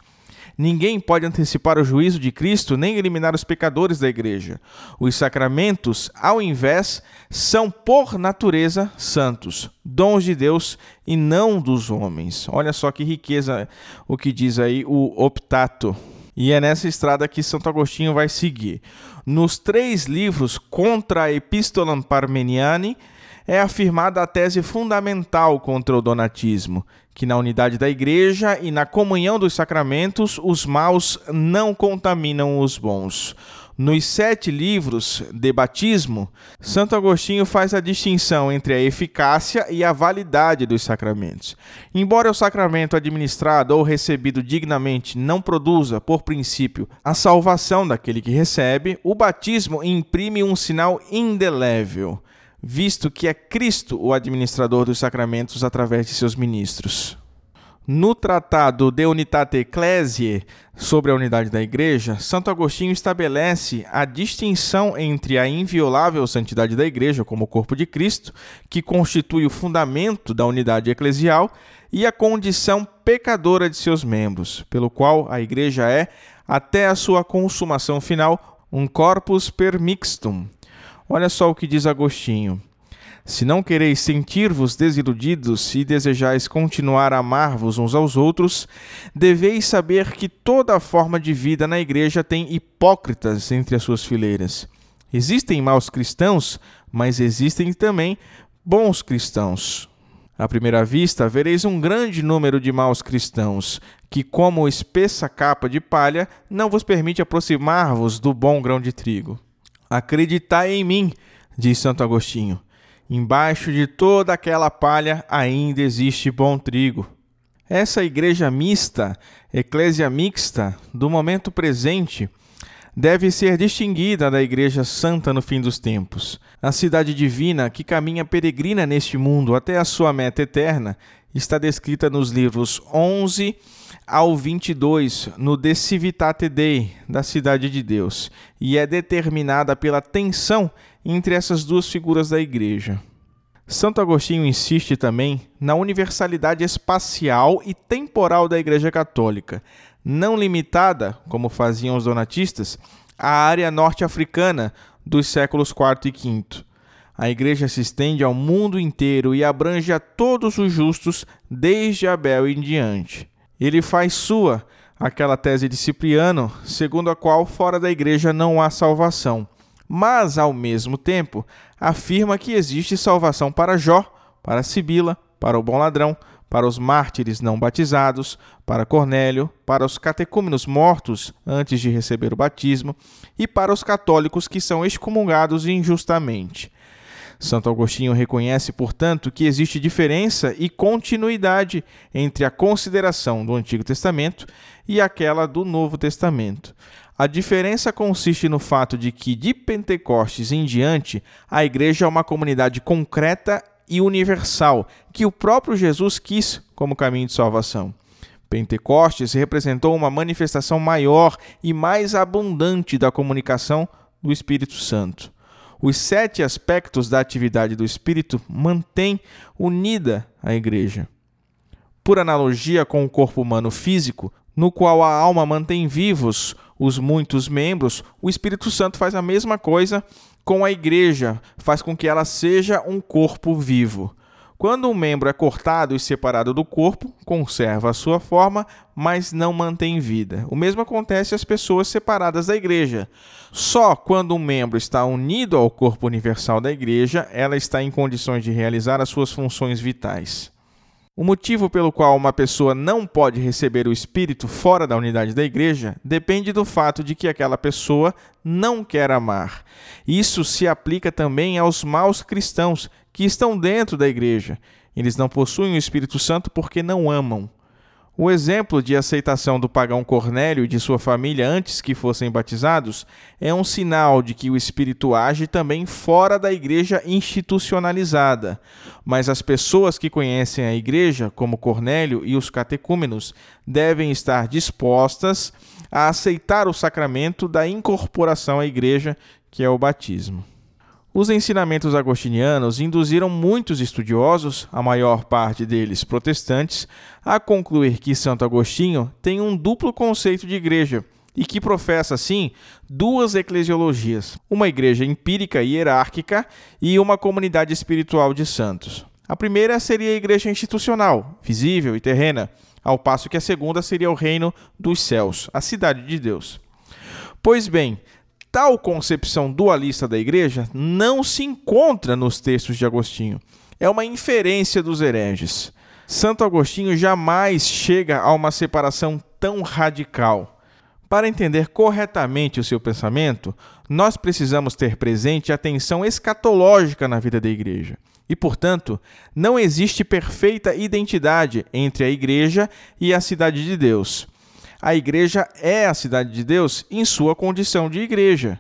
Ninguém pode antecipar o juízo de Cristo nem eliminar os pecadores da igreja. Os sacramentos, ao invés, são por natureza santos, dons de Deus e não dos homens. Olha só que riqueza o que diz aí o Optato. E é nessa estrada que Santo Agostinho vai seguir. Nos três livros contra a Epistolam Parmeniani, é afirmada a tese fundamental contra o donatismo, que na unidade da igreja e na comunhão dos sacramentos os maus não contaminam os bons. Nos sete livros de batismo, Santo Agostinho faz a distinção entre a eficácia e a validade dos sacramentos. Embora o sacramento administrado ou recebido dignamente não produza, por princípio, a salvação daquele que recebe, o batismo imprime um sinal indelével, visto que é Cristo o administrador dos sacramentos através de seus ministros. No tratado De Unitate Ecclesiae, sobre a unidade da Igreja, Santo Agostinho estabelece a distinção entre a inviolável santidade da Igreja como corpo de Cristo, que constitui o fundamento da unidade eclesial, e a condição pecadora de seus membros, pelo qual a Igreja é, até a sua consumação final, um corpus per mixtum. Olha só o que diz Agostinho. Se não quereis sentir-vos desiludidos e desejais continuar a amar-vos uns aos outros, deveis saber que toda forma de vida na igreja tem hipócritas entre as suas fileiras. Existem maus cristãos, mas existem também bons cristãos. À primeira vista, vereis um grande número de maus cristãos, que, como espessa capa de palha, não vos permite aproximar-vos do bom grão de trigo. Acreditai em mim, diz Santo Agostinho Embaixo de toda aquela palha ainda existe bom trigo. Essa igreja mista, eclésia mixta, do momento presente, deve ser distinguida da Igreja Santa no fim dos tempos. A cidade divina que caminha peregrina neste mundo até a sua meta eterna está descrita nos livros 11 ao 22, no De Civitate Dei, da Cidade de Deus, e é determinada pela tensão entre essas duas figuras da igreja. Santo Agostinho insiste também na universalidade espacial e temporal da Igreja Católica, não limitada, como faziam os donatistas, à área norte-africana dos séculos IV e V. A Igreja se estende ao mundo inteiro e abrange a todos os justos, desde Abel em diante. Ele faz sua aquela tese de Cipriano, segundo a qual fora da Igreja não há salvação mas ao mesmo tempo afirma que existe salvação para Jó, para Sibila, para o bom ladrão, para os mártires não batizados, para Cornélio, para os catecúmenos mortos antes de receber o batismo e para os católicos que são excomungados injustamente. Santo Agostinho reconhece, portanto, que existe diferença e continuidade entre a consideração do Antigo Testamento e aquela do Novo Testamento. A diferença consiste no fato de que, de Pentecostes em diante, a igreja é uma comunidade concreta e universal, que o próprio Jesus quis como caminho de salvação. Pentecostes representou uma manifestação maior e mais abundante da comunicação do Espírito Santo. Os sete aspectos da atividade do Espírito mantêm unida a Igreja. Por analogia com o corpo humano físico, no qual a alma mantém vivos os muitos membros, o Espírito Santo faz a mesma coisa com a Igreja, faz com que ela seja um corpo vivo. Quando um membro é cortado e separado do corpo, conserva a sua forma, mas não mantém vida. O mesmo acontece às pessoas separadas da igreja. Só quando um membro está unido ao corpo universal da igreja, ela está em condições de realizar as suas funções vitais. O motivo pelo qual uma pessoa não pode receber o Espírito fora da unidade da igreja depende do fato de que aquela pessoa não quer amar. Isso se aplica também aos maus cristãos que estão dentro da igreja. Eles não possuem o Espírito Santo porque não amam. O exemplo de aceitação do pagão Cornélio e de sua família antes que fossem batizados é um sinal de que o Espírito age também fora da igreja institucionalizada. Mas as pessoas que conhecem a igreja, como Cornélio e os catecúmenos, devem estar dispostas a aceitar o sacramento da incorporação à igreja, que é o batismo. Os ensinamentos agostinianos induziram muitos estudiosos, a maior parte deles protestantes, a concluir que Santo Agostinho tem um duplo conceito de igreja e que professa, assim, duas eclesiologias: uma igreja empírica e hierárquica e uma comunidade espiritual de santos. A primeira seria a igreja institucional, visível e terrena, ao passo que a segunda seria o reino dos céus, a cidade de Deus. Pois bem, Tal concepção dualista da igreja não se encontra nos textos de Agostinho. É uma inferência dos hereges. Santo Agostinho jamais chega a uma separação tão radical. Para entender corretamente o seu pensamento, nós precisamos ter presente a tensão escatológica na vida da igreja. E, portanto, não existe perfeita identidade entre a igreja e a cidade de Deus a igreja é a cidade de Deus em sua condição de igreja.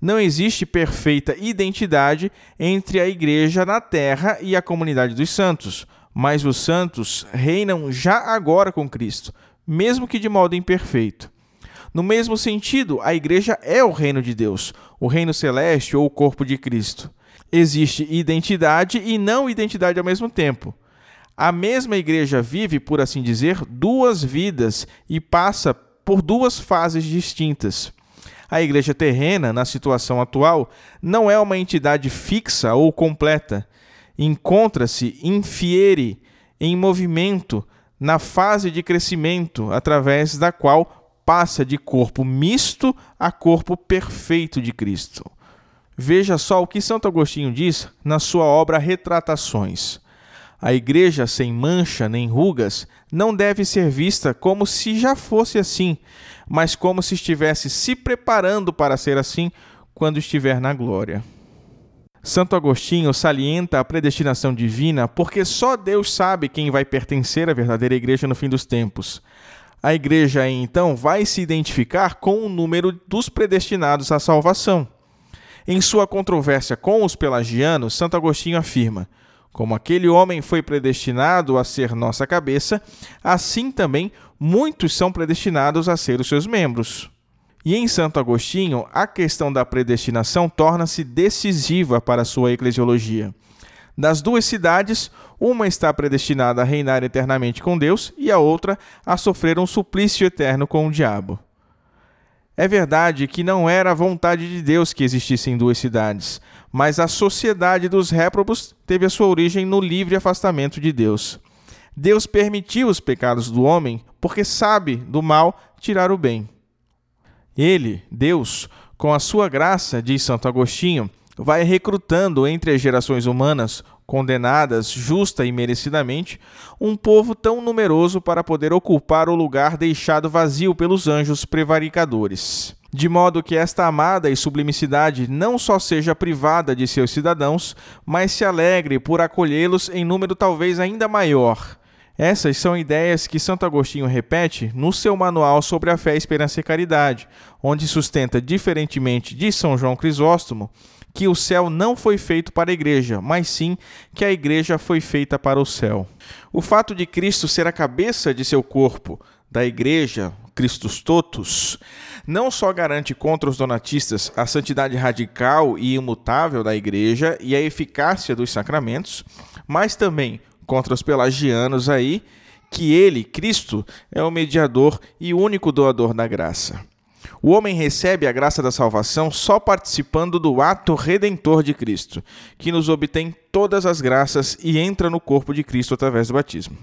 Não existe perfeita identidade entre a igreja na terra e a comunidade dos santos, mas os santos reinam já agora com Cristo, mesmo que de modo imperfeito. No mesmo sentido, a igreja é o reino de Deus, o reino celeste ou o corpo de Cristo. Existe identidade e não identidade ao mesmo tempo. A mesma igreja vive, por assim dizer, duas vidas e passa por duas fases distintas. A igreja terrena, na situação atual, não é uma entidade fixa ou completa. Encontra-se infiere, em movimento, na fase de crescimento, através da qual passa de corpo misto a corpo perfeito de Cristo. Veja só o que Santo Agostinho diz na sua obra Retratações. A igreja sem mancha nem rugas não deve ser vista como se já fosse assim, mas como se estivesse se preparando para ser assim quando estiver na glória. Santo Agostinho salienta a predestinação divina porque só Deus sabe quem vai pertencer à verdadeira igreja no fim dos tempos. A igreja então vai se identificar com o número dos predestinados à salvação. Em sua controvérsia com os pelagianos, Santo Agostinho afirma: como aquele homem foi predestinado a ser nossa cabeça, assim também muitos são predestinados a ser os seus membros. E em Santo Agostinho, a questão da predestinação torna-se decisiva para a sua eclesiologia. Das duas cidades, uma está predestinada a reinar eternamente com Deus e a outra a sofrer um suplício eterno com o diabo. É verdade que não era a vontade de Deus que existissem duas cidades, mas a sociedade dos réprobos teve a sua origem no livre afastamento de Deus. Deus permitiu os pecados do homem porque sabe do mal tirar o bem. Ele, Deus, com a sua graça, diz Santo Agostinho, vai recrutando entre as gerações humanas, condenadas justa e merecidamente, um povo tão numeroso para poder ocupar o lugar deixado vazio pelos anjos prevaricadores. De modo que esta amada e sublimicidade não só seja privada de seus cidadãos, mas se alegre por acolhê-los em número talvez ainda maior essas são ideias que Santo Agostinho repete no seu manual sobre a fé, esperança e caridade, onde sustenta, diferentemente de São João Crisóstomo, que o céu não foi feito para a igreja, mas sim que a igreja foi feita para o céu. O fato de Cristo ser a cabeça de seu corpo, da igreja, Christus totus, não só garante contra os donatistas a santidade radical e imutável da igreja e a eficácia dos sacramentos, mas também contra os pelagianos aí, que ele, Cristo, é o mediador e único doador da graça. O homem recebe a graça da salvação só participando do ato redentor de Cristo, que nos obtém todas as graças e entra no corpo de Cristo através do batismo.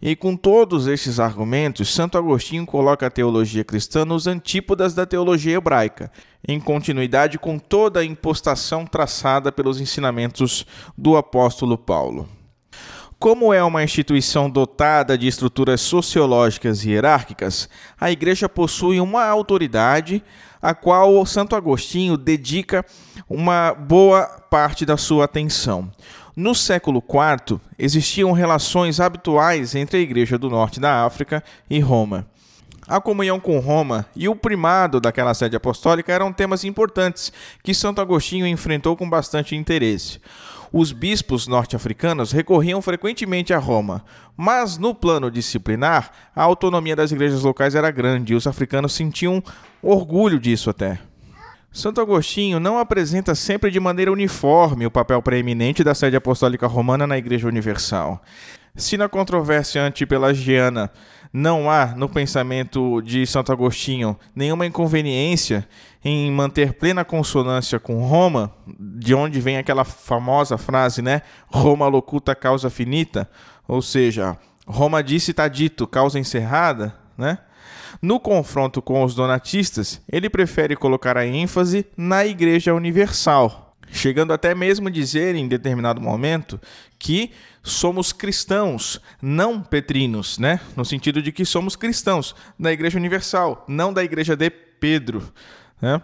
E com todos estes argumentos, Santo Agostinho coloca a teologia cristã nos antípodas da teologia hebraica, em continuidade com toda a impostação traçada pelos ensinamentos do apóstolo Paulo. Como é uma instituição dotada de estruturas sociológicas e hierárquicas, a Igreja possui uma autoridade a qual Santo Agostinho dedica uma boa parte da sua atenção. No século IV, existiam relações habituais entre a Igreja do Norte da África e Roma. A comunhão com Roma e o primado daquela sede apostólica eram temas importantes que Santo Agostinho enfrentou com bastante interesse os bispos norte-africanos recorriam frequentemente a Roma, mas no plano disciplinar, a autonomia das igrejas locais era grande e os africanos sentiam orgulho disso até. Santo Agostinho não apresenta sempre de maneira uniforme o papel preeminente da sede apostólica romana na Igreja Universal. Se na controvérsia antipelagiana não há, no pensamento de Santo Agostinho, nenhuma inconveniência em manter plena consonância com Roma, de onde vem aquela famosa frase, né? Roma locuta causa finita, ou seja, Roma disse está dito, causa encerrada, né? No confronto com os donatistas, ele prefere colocar a ênfase na Igreja Universal, chegando até mesmo a dizer em determinado momento que somos cristãos, não petrinos, né? No sentido de que somos cristãos da Igreja Universal, não da Igreja de Pedro, né?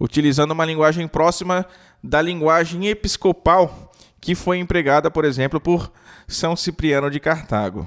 Utilizando uma linguagem próxima da linguagem episcopal que foi empregada, por exemplo, por São Cipriano de Cartago.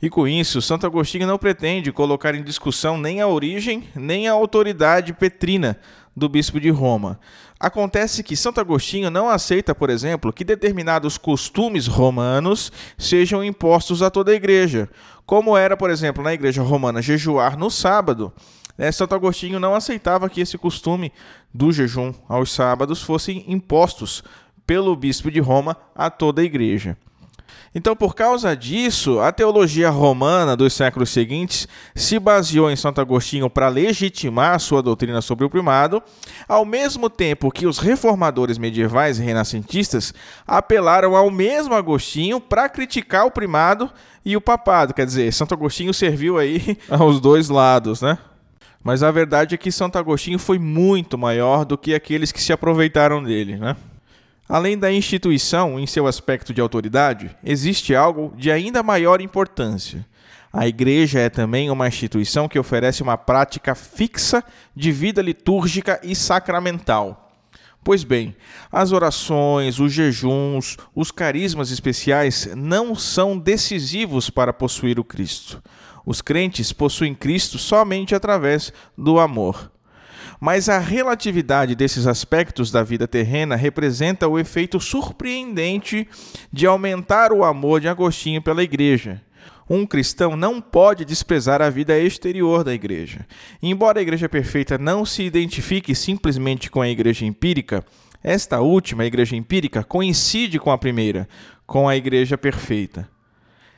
E com isso, Santo Agostinho não pretende colocar em discussão nem a origem, nem a autoridade petrina do bispo de Roma. Acontece que Santo Agostinho não aceita, por exemplo, que determinados costumes romanos sejam impostos a toda a igreja, como era, por exemplo, na igreja romana jejuar no sábado. É, Santo Agostinho não aceitava que esse costume do jejum aos sábados fossem impostos pelo bispo de Roma a toda a igreja. Então, por causa disso, a teologia romana dos séculos seguintes se baseou em Santo Agostinho para legitimar sua doutrina sobre o primado, ao mesmo tempo que os reformadores medievais e renascentistas apelaram ao mesmo Agostinho para criticar o primado e o papado. Quer dizer, Santo Agostinho serviu aí aos dois lados, né? Mas a verdade é que Santo Agostinho foi muito maior do que aqueles que se aproveitaram dele, né? Além da instituição em seu aspecto de autoridade, existe algo de ainda maior importância. A igreja é também uma instituição que oferece uma prática fixa de vida litúrgica e sacramental. Pois bem, as orações, os jejuns, os carismas especiais não são decisivos para possuir o Cristo. Os crentes possuem Cristo somente através do amor. Mas a relatividade desses aspectos da vida terrena representa o efeito surpreendente de aumentar o amor de Agostinho pela igreja. Um cristão não pode desprezar a vida exterior da igreja. Embora a igreja perfeita não se identifique simplesmente com a igreja empírica, esta última, a igreja empírica, coincide com a primeira, com a igreja perfeita.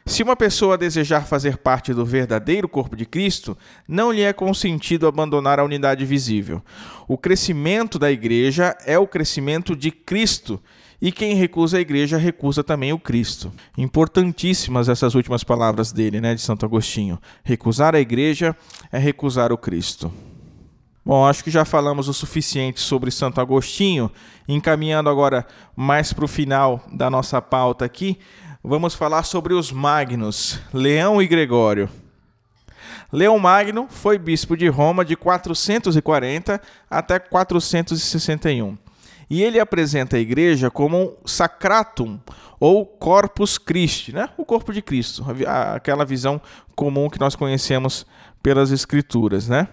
Se uma pessoa desejar fazer parte do verdadeiro corpo de Cristo, não lhe é consentido abandonar a unidade visível. O crescimento da igreja é o crescimento de Cristo, e quem recusa a igreja recusa também o Cristo. Importantíssimas essas últimas palavras dele, né, de Santo Agostinho. Recusar a igreja é recusar o Cristo. Bom, acho que já falamos o suficiente sobre Santo Agostinho. Encaminhando agora mais para o final da nossa pauta aqui, vamos falar sobre os Magnos, Leão e Gregório. Leão Magno foi bispo de Roma de 440 até 461. E ele apresenta a igreja como um sacratum ou corpus Christi, né? o corpo de Cristo, aquela visão comum que nós conhecemos pelas escrituras, né?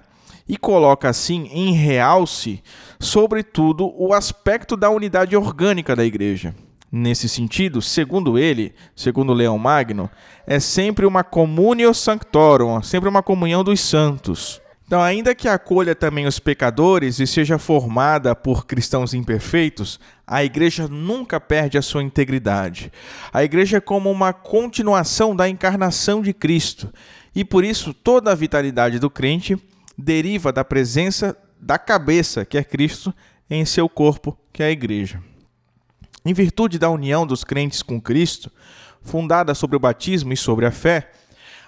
e coloca assim em realce, sobretudo, o aspecto da unidade orgânica da igreja. Nesse sentido, segundo ele, segundo Leão Magno, é sempre uma communio sanctorum, sempre uma comunhão dos santos. Então, ainda que acolha também os pecadores e seja formada por cristãos imperfeitos, a igreja nunca perde a sua integridade. A igreja é como uma continuação da encarnação de Cristo, e por isso toda a vitalidade do crente deriva da presença da cabeça, que é Cristo, em seu corpo, que é a igreja. Em virtude da união dos crentes com Cristo, fundada sobre o batismo e sobre a fé,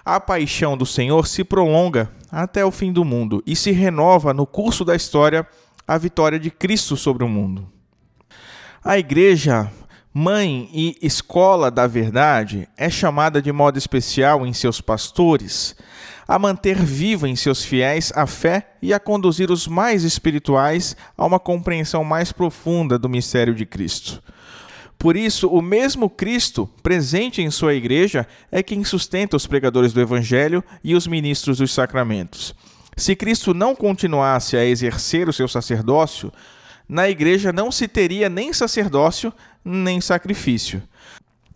a paixão do Senhor se prolonga até o fim do mundo e se renova no curso da história a vitória de Cristo sobre o mundo. A igreja, mãe e escola da verdade, é chamada de modo especial em seus pastores a manter viva em seus fiéis a fé e a conduzir os mais espirituais a uma compreensão mais profunda do mistério de Cristo. Por isso, o mesmo Cristo, presente em sua igreja, é quem sustenta os pregadores do Evangelho e os ministros dos sacramentos. Se Cristo não continuasse a exercer o seu sacerdócio, na igreja não se teria nem sacerdócio nem sacrifício.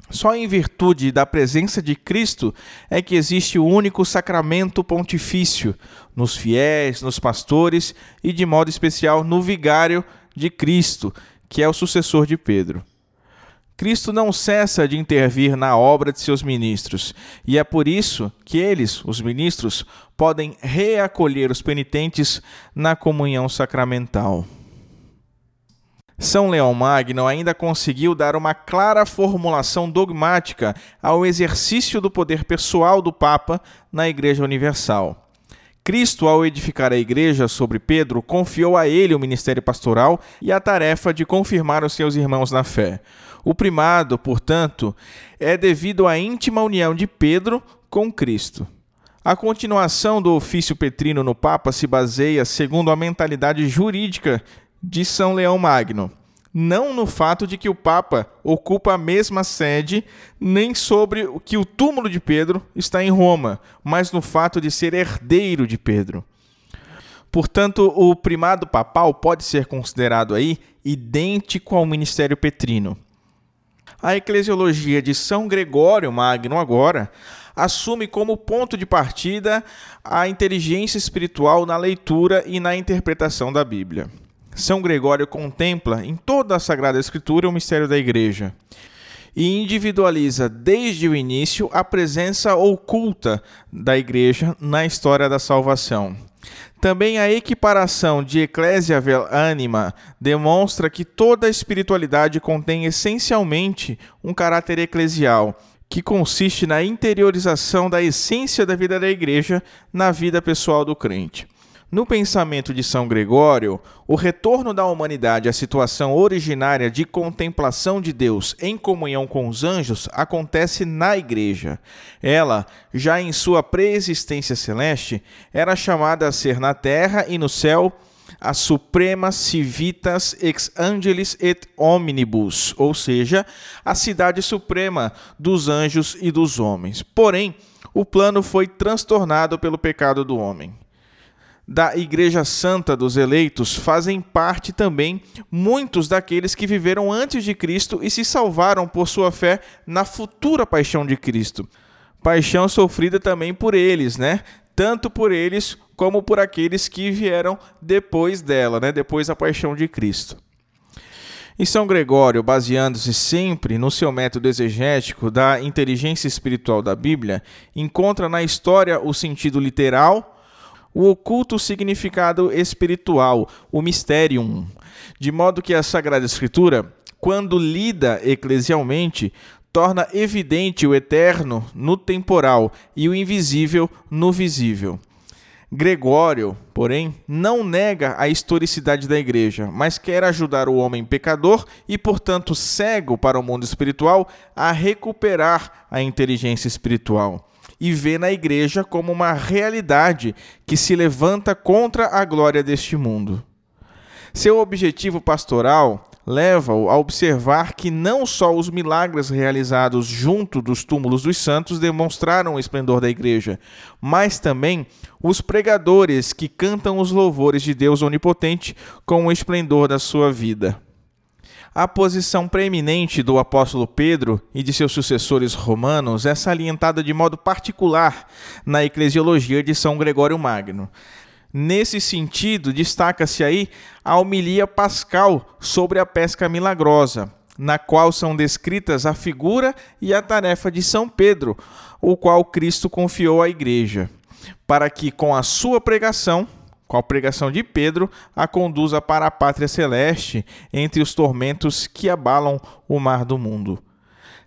Só em virtude da presença de Cristo é que existe o único sacramento pontifício nos fiéis, nos pastores e, de modo especial, no vigário de Cristo, que é o sucessor de Pedro. Cristo não cessa de intervir na obra de seus ministros, e é por isso que eles, os ministros, podem reacolher os penitentes na comunhão sacramental. São Leão Magno ainda conseguiu dar uma clara formulação dogmática ao exercício do poder pessoal do Papa na Igreja Universal. Cristo, ao edificar a igreja sobre Pedro, confiou a ele o ministério pastoral e a tarefa de confirmar os seus irmãos na fé. O primado, portanto, é devido à íntima união de Pedro com Cristo. A continuação do ofício petrino no Papa se baseia, segundo a mentalidade jurídica de São Leão Magno, não no fato de que o Papa ocupa a mesma sede, nem sobre o que o túmulo de Pedro está em Roma, mas no fato de ser herdeiro de Pedro. Portanto, o primado papal pode ser considerado aí idêntico ao ministério petrino. A eclesiologia de São Gregório Magno agora assume como ponto de partida a inteligência espiritual na leitura e na interpretação da Bíblia. São Gregório contempla em toda a Sagrada Escritura o mistério da Igreja e individualiza desde o início a presença oculta da Igreja na história da salvação. Também a equiparação de Ecclesia vel anima demonstra que toda a espiritualidade contém essencialmente um caráter eclesial, que consiste na interiorização da essência da vida da igreja na vida pessoal do crente. No pensamento de São Gregório, o retorno da humanidade à situação originária de contemplação de Deus em comunhão com os anjos acontece na Igreja. Ela, já em sua preexistência celeste, era chamada a ser na terra e no céu a suprema civitas ex angelis et omnibus, ou seja, a cidade suprema dos anjos e dos homens. Porém, o plano foi transtornado pelo pecado do homem da Igreja Santa dos eleitos fazem parte também muitos daqueles que viveram antes de Cristo e se salvaram por sua fé na futura paixão de Cristo. Paixão sofrida também por eles, né? Tanto por eles como por aqueles que vieram depois dela, né? Depois da paixão de Cristo. E São Gregório, baseando-se sempre no seu método exegético da inteligência espiritual da Bíblia, encontra na história o sentido literal o oculto significado espiritual, o mysterium, de modo que a Sagrada Escritura, quando lida eclesialmente, torna evidente o eterno no temporal e o invisível no visível. Gregório, porém, não nega a historicidade da igreja, mas quer ajudar o homem pecador e, portanto, cego para o mundo espiritual a recuperar a inteligência espiritual e vê na igreja como uma realidade que se levanta contra a glória deste mundo. Seu objetivo pastoral leva-o a observar que não só os milagres realizados junto dos túmulos dos santos demonstraram o esplendor da igreja, mas também os pregadores que cantam os louvores de Deus onipotente com o esplendor da sua vida. A posição preeminente do apóstolo Pedro e de seus sucessores romanos é salientada de modo particular na eclesiologia de São Gregório Magno. Nesse sentido, destaca-se aí a homilia pascal sobre a pesca milagrosa, na qual são descritas a figura e a tarefa de São Pedro, o qual Cristo confiou à igreja, para que com a sua pregação, com a pregação de Pedro, a conduza para a pátria celeste entre os tormentos que abalam o mar do mundo.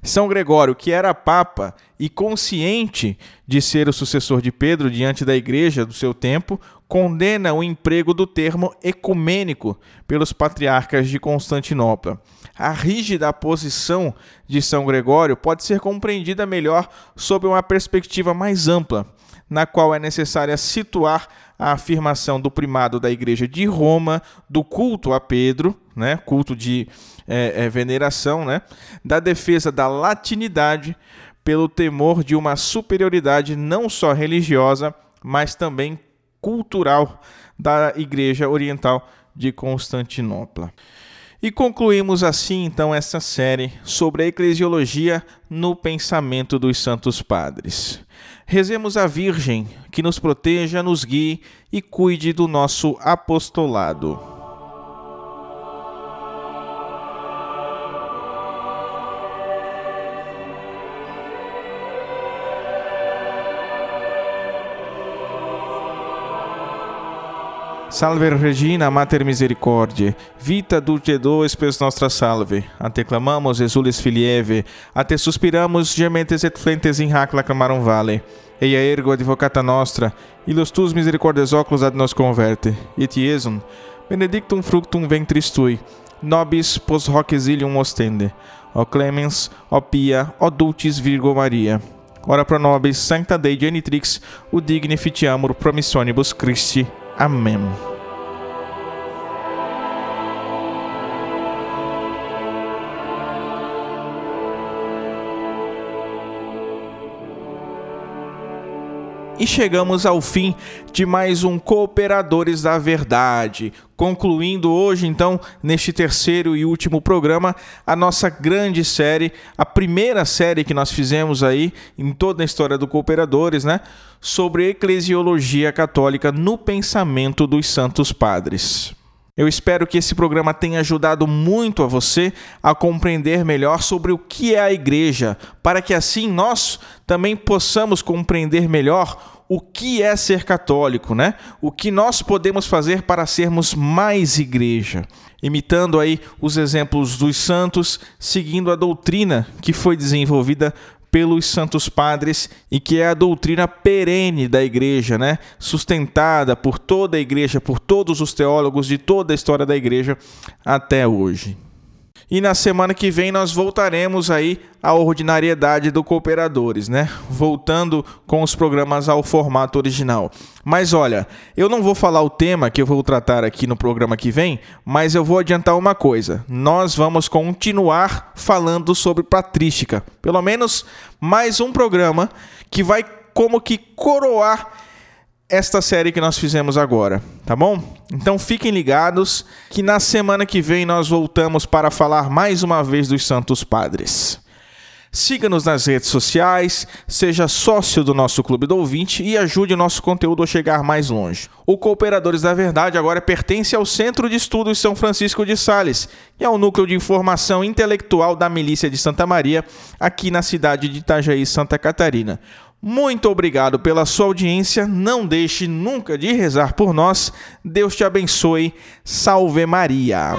São Gregório, que era papa e consciente de ser o sucessor de Pedro diante da igreja do seu tempo, condena o emprego do termo ecumênico pelos patriarcas de Constantinopla. A rígida posição de São Gregório pode ser compreendida melhor sob uma perspectiva mais ampla, na qual é necessária situar a afirmação do primado da Igreja de Roma, do culto a Pedro, né, culto de é, é, veneração, né, da defesa da latinidade pelo temor de uma superioridade não só religiosa, mas também cultural da Igreja Oriental de Constantinopla. E concluímos assim então essa série sobre a eclesiologia no pensamento dos santos padres. Rezemos a Virgem que nos proteja, nos guie e cuide do nosso apostolado. Salve Regina, Mater Misericordiae, vita dulce dois spes nostra salve. A te clamamos, exules filieve, a te suspiramos, gementes et flentes in hac lacramarum vale. Eia ergo advocata nostra, illos tus misericordes oculos ad nos converte. Et Iesum, benedictum fructum ventris tui, nobis pos hoc exilium ostende. O clemens, o pia, o dulcis Virgo Maria. Ora pro nobis, sancta Dei genitrix, o dignificiamur promissionibus Christi. Amém. E chegamos ao fim de mais um Cooperadores da Verdade, concluindo hoje, então, neste terceiro e último programa, a nossa grande série, a primeira série que nós fizemos aí em toda a história do Cooperadores, né? Sobre eclesiologia católica no pensamento dos santos padres. Eu espero que esse programa tenha ajudado muito a você a compreender melhor sobre o que é a igreja, para que assim nós também possamos compreender melhor o que é ser católico, né? O que nós podemos fazer para sermos mais igreja. Imitando aí os exemplos dos santos, seguindo a doutrina que foi desenvolvida pelos santos padres e que é a doutrina perene da igreja, né? Sustentada por toda a igreja, por todos os teólogos de toda a história da igreja até hoje. E na semana que vem nós voltaremos aí à ordinariedade do Cooperadores, né? Voltando com os programas ao formato original. Mas olha, eu não vou falar o tema que eu vou tratar aqui no programa que vem, mas eu vou adiantar uma coisa. Nós vamos continuar falando sobre patrística. Pelo menos mais um programa que vai como que coroar esta série que nós fizemos agora, tá bom? Então fiquem ligados que na semana que vem nós voltamos para falar mais uma vez dos Santos Padres. Siga-nos nas redes sociais, seja sócio do nosso Clube do Ouvinte e ajude o nosso conteúdo a chegar mais longe. O Cooperadores da Verdade agora pertence ao Centro de Estudos São Francisco de Sales, que é o núcleo de informação intelectual da Milícia de Santa Maria, aqui na cidade de Itajaí, Santa Catarina. Muito obrigado pela sua audiência. Não deixe nunca de rezar por nós. Deus te abençoe. Salve Maria.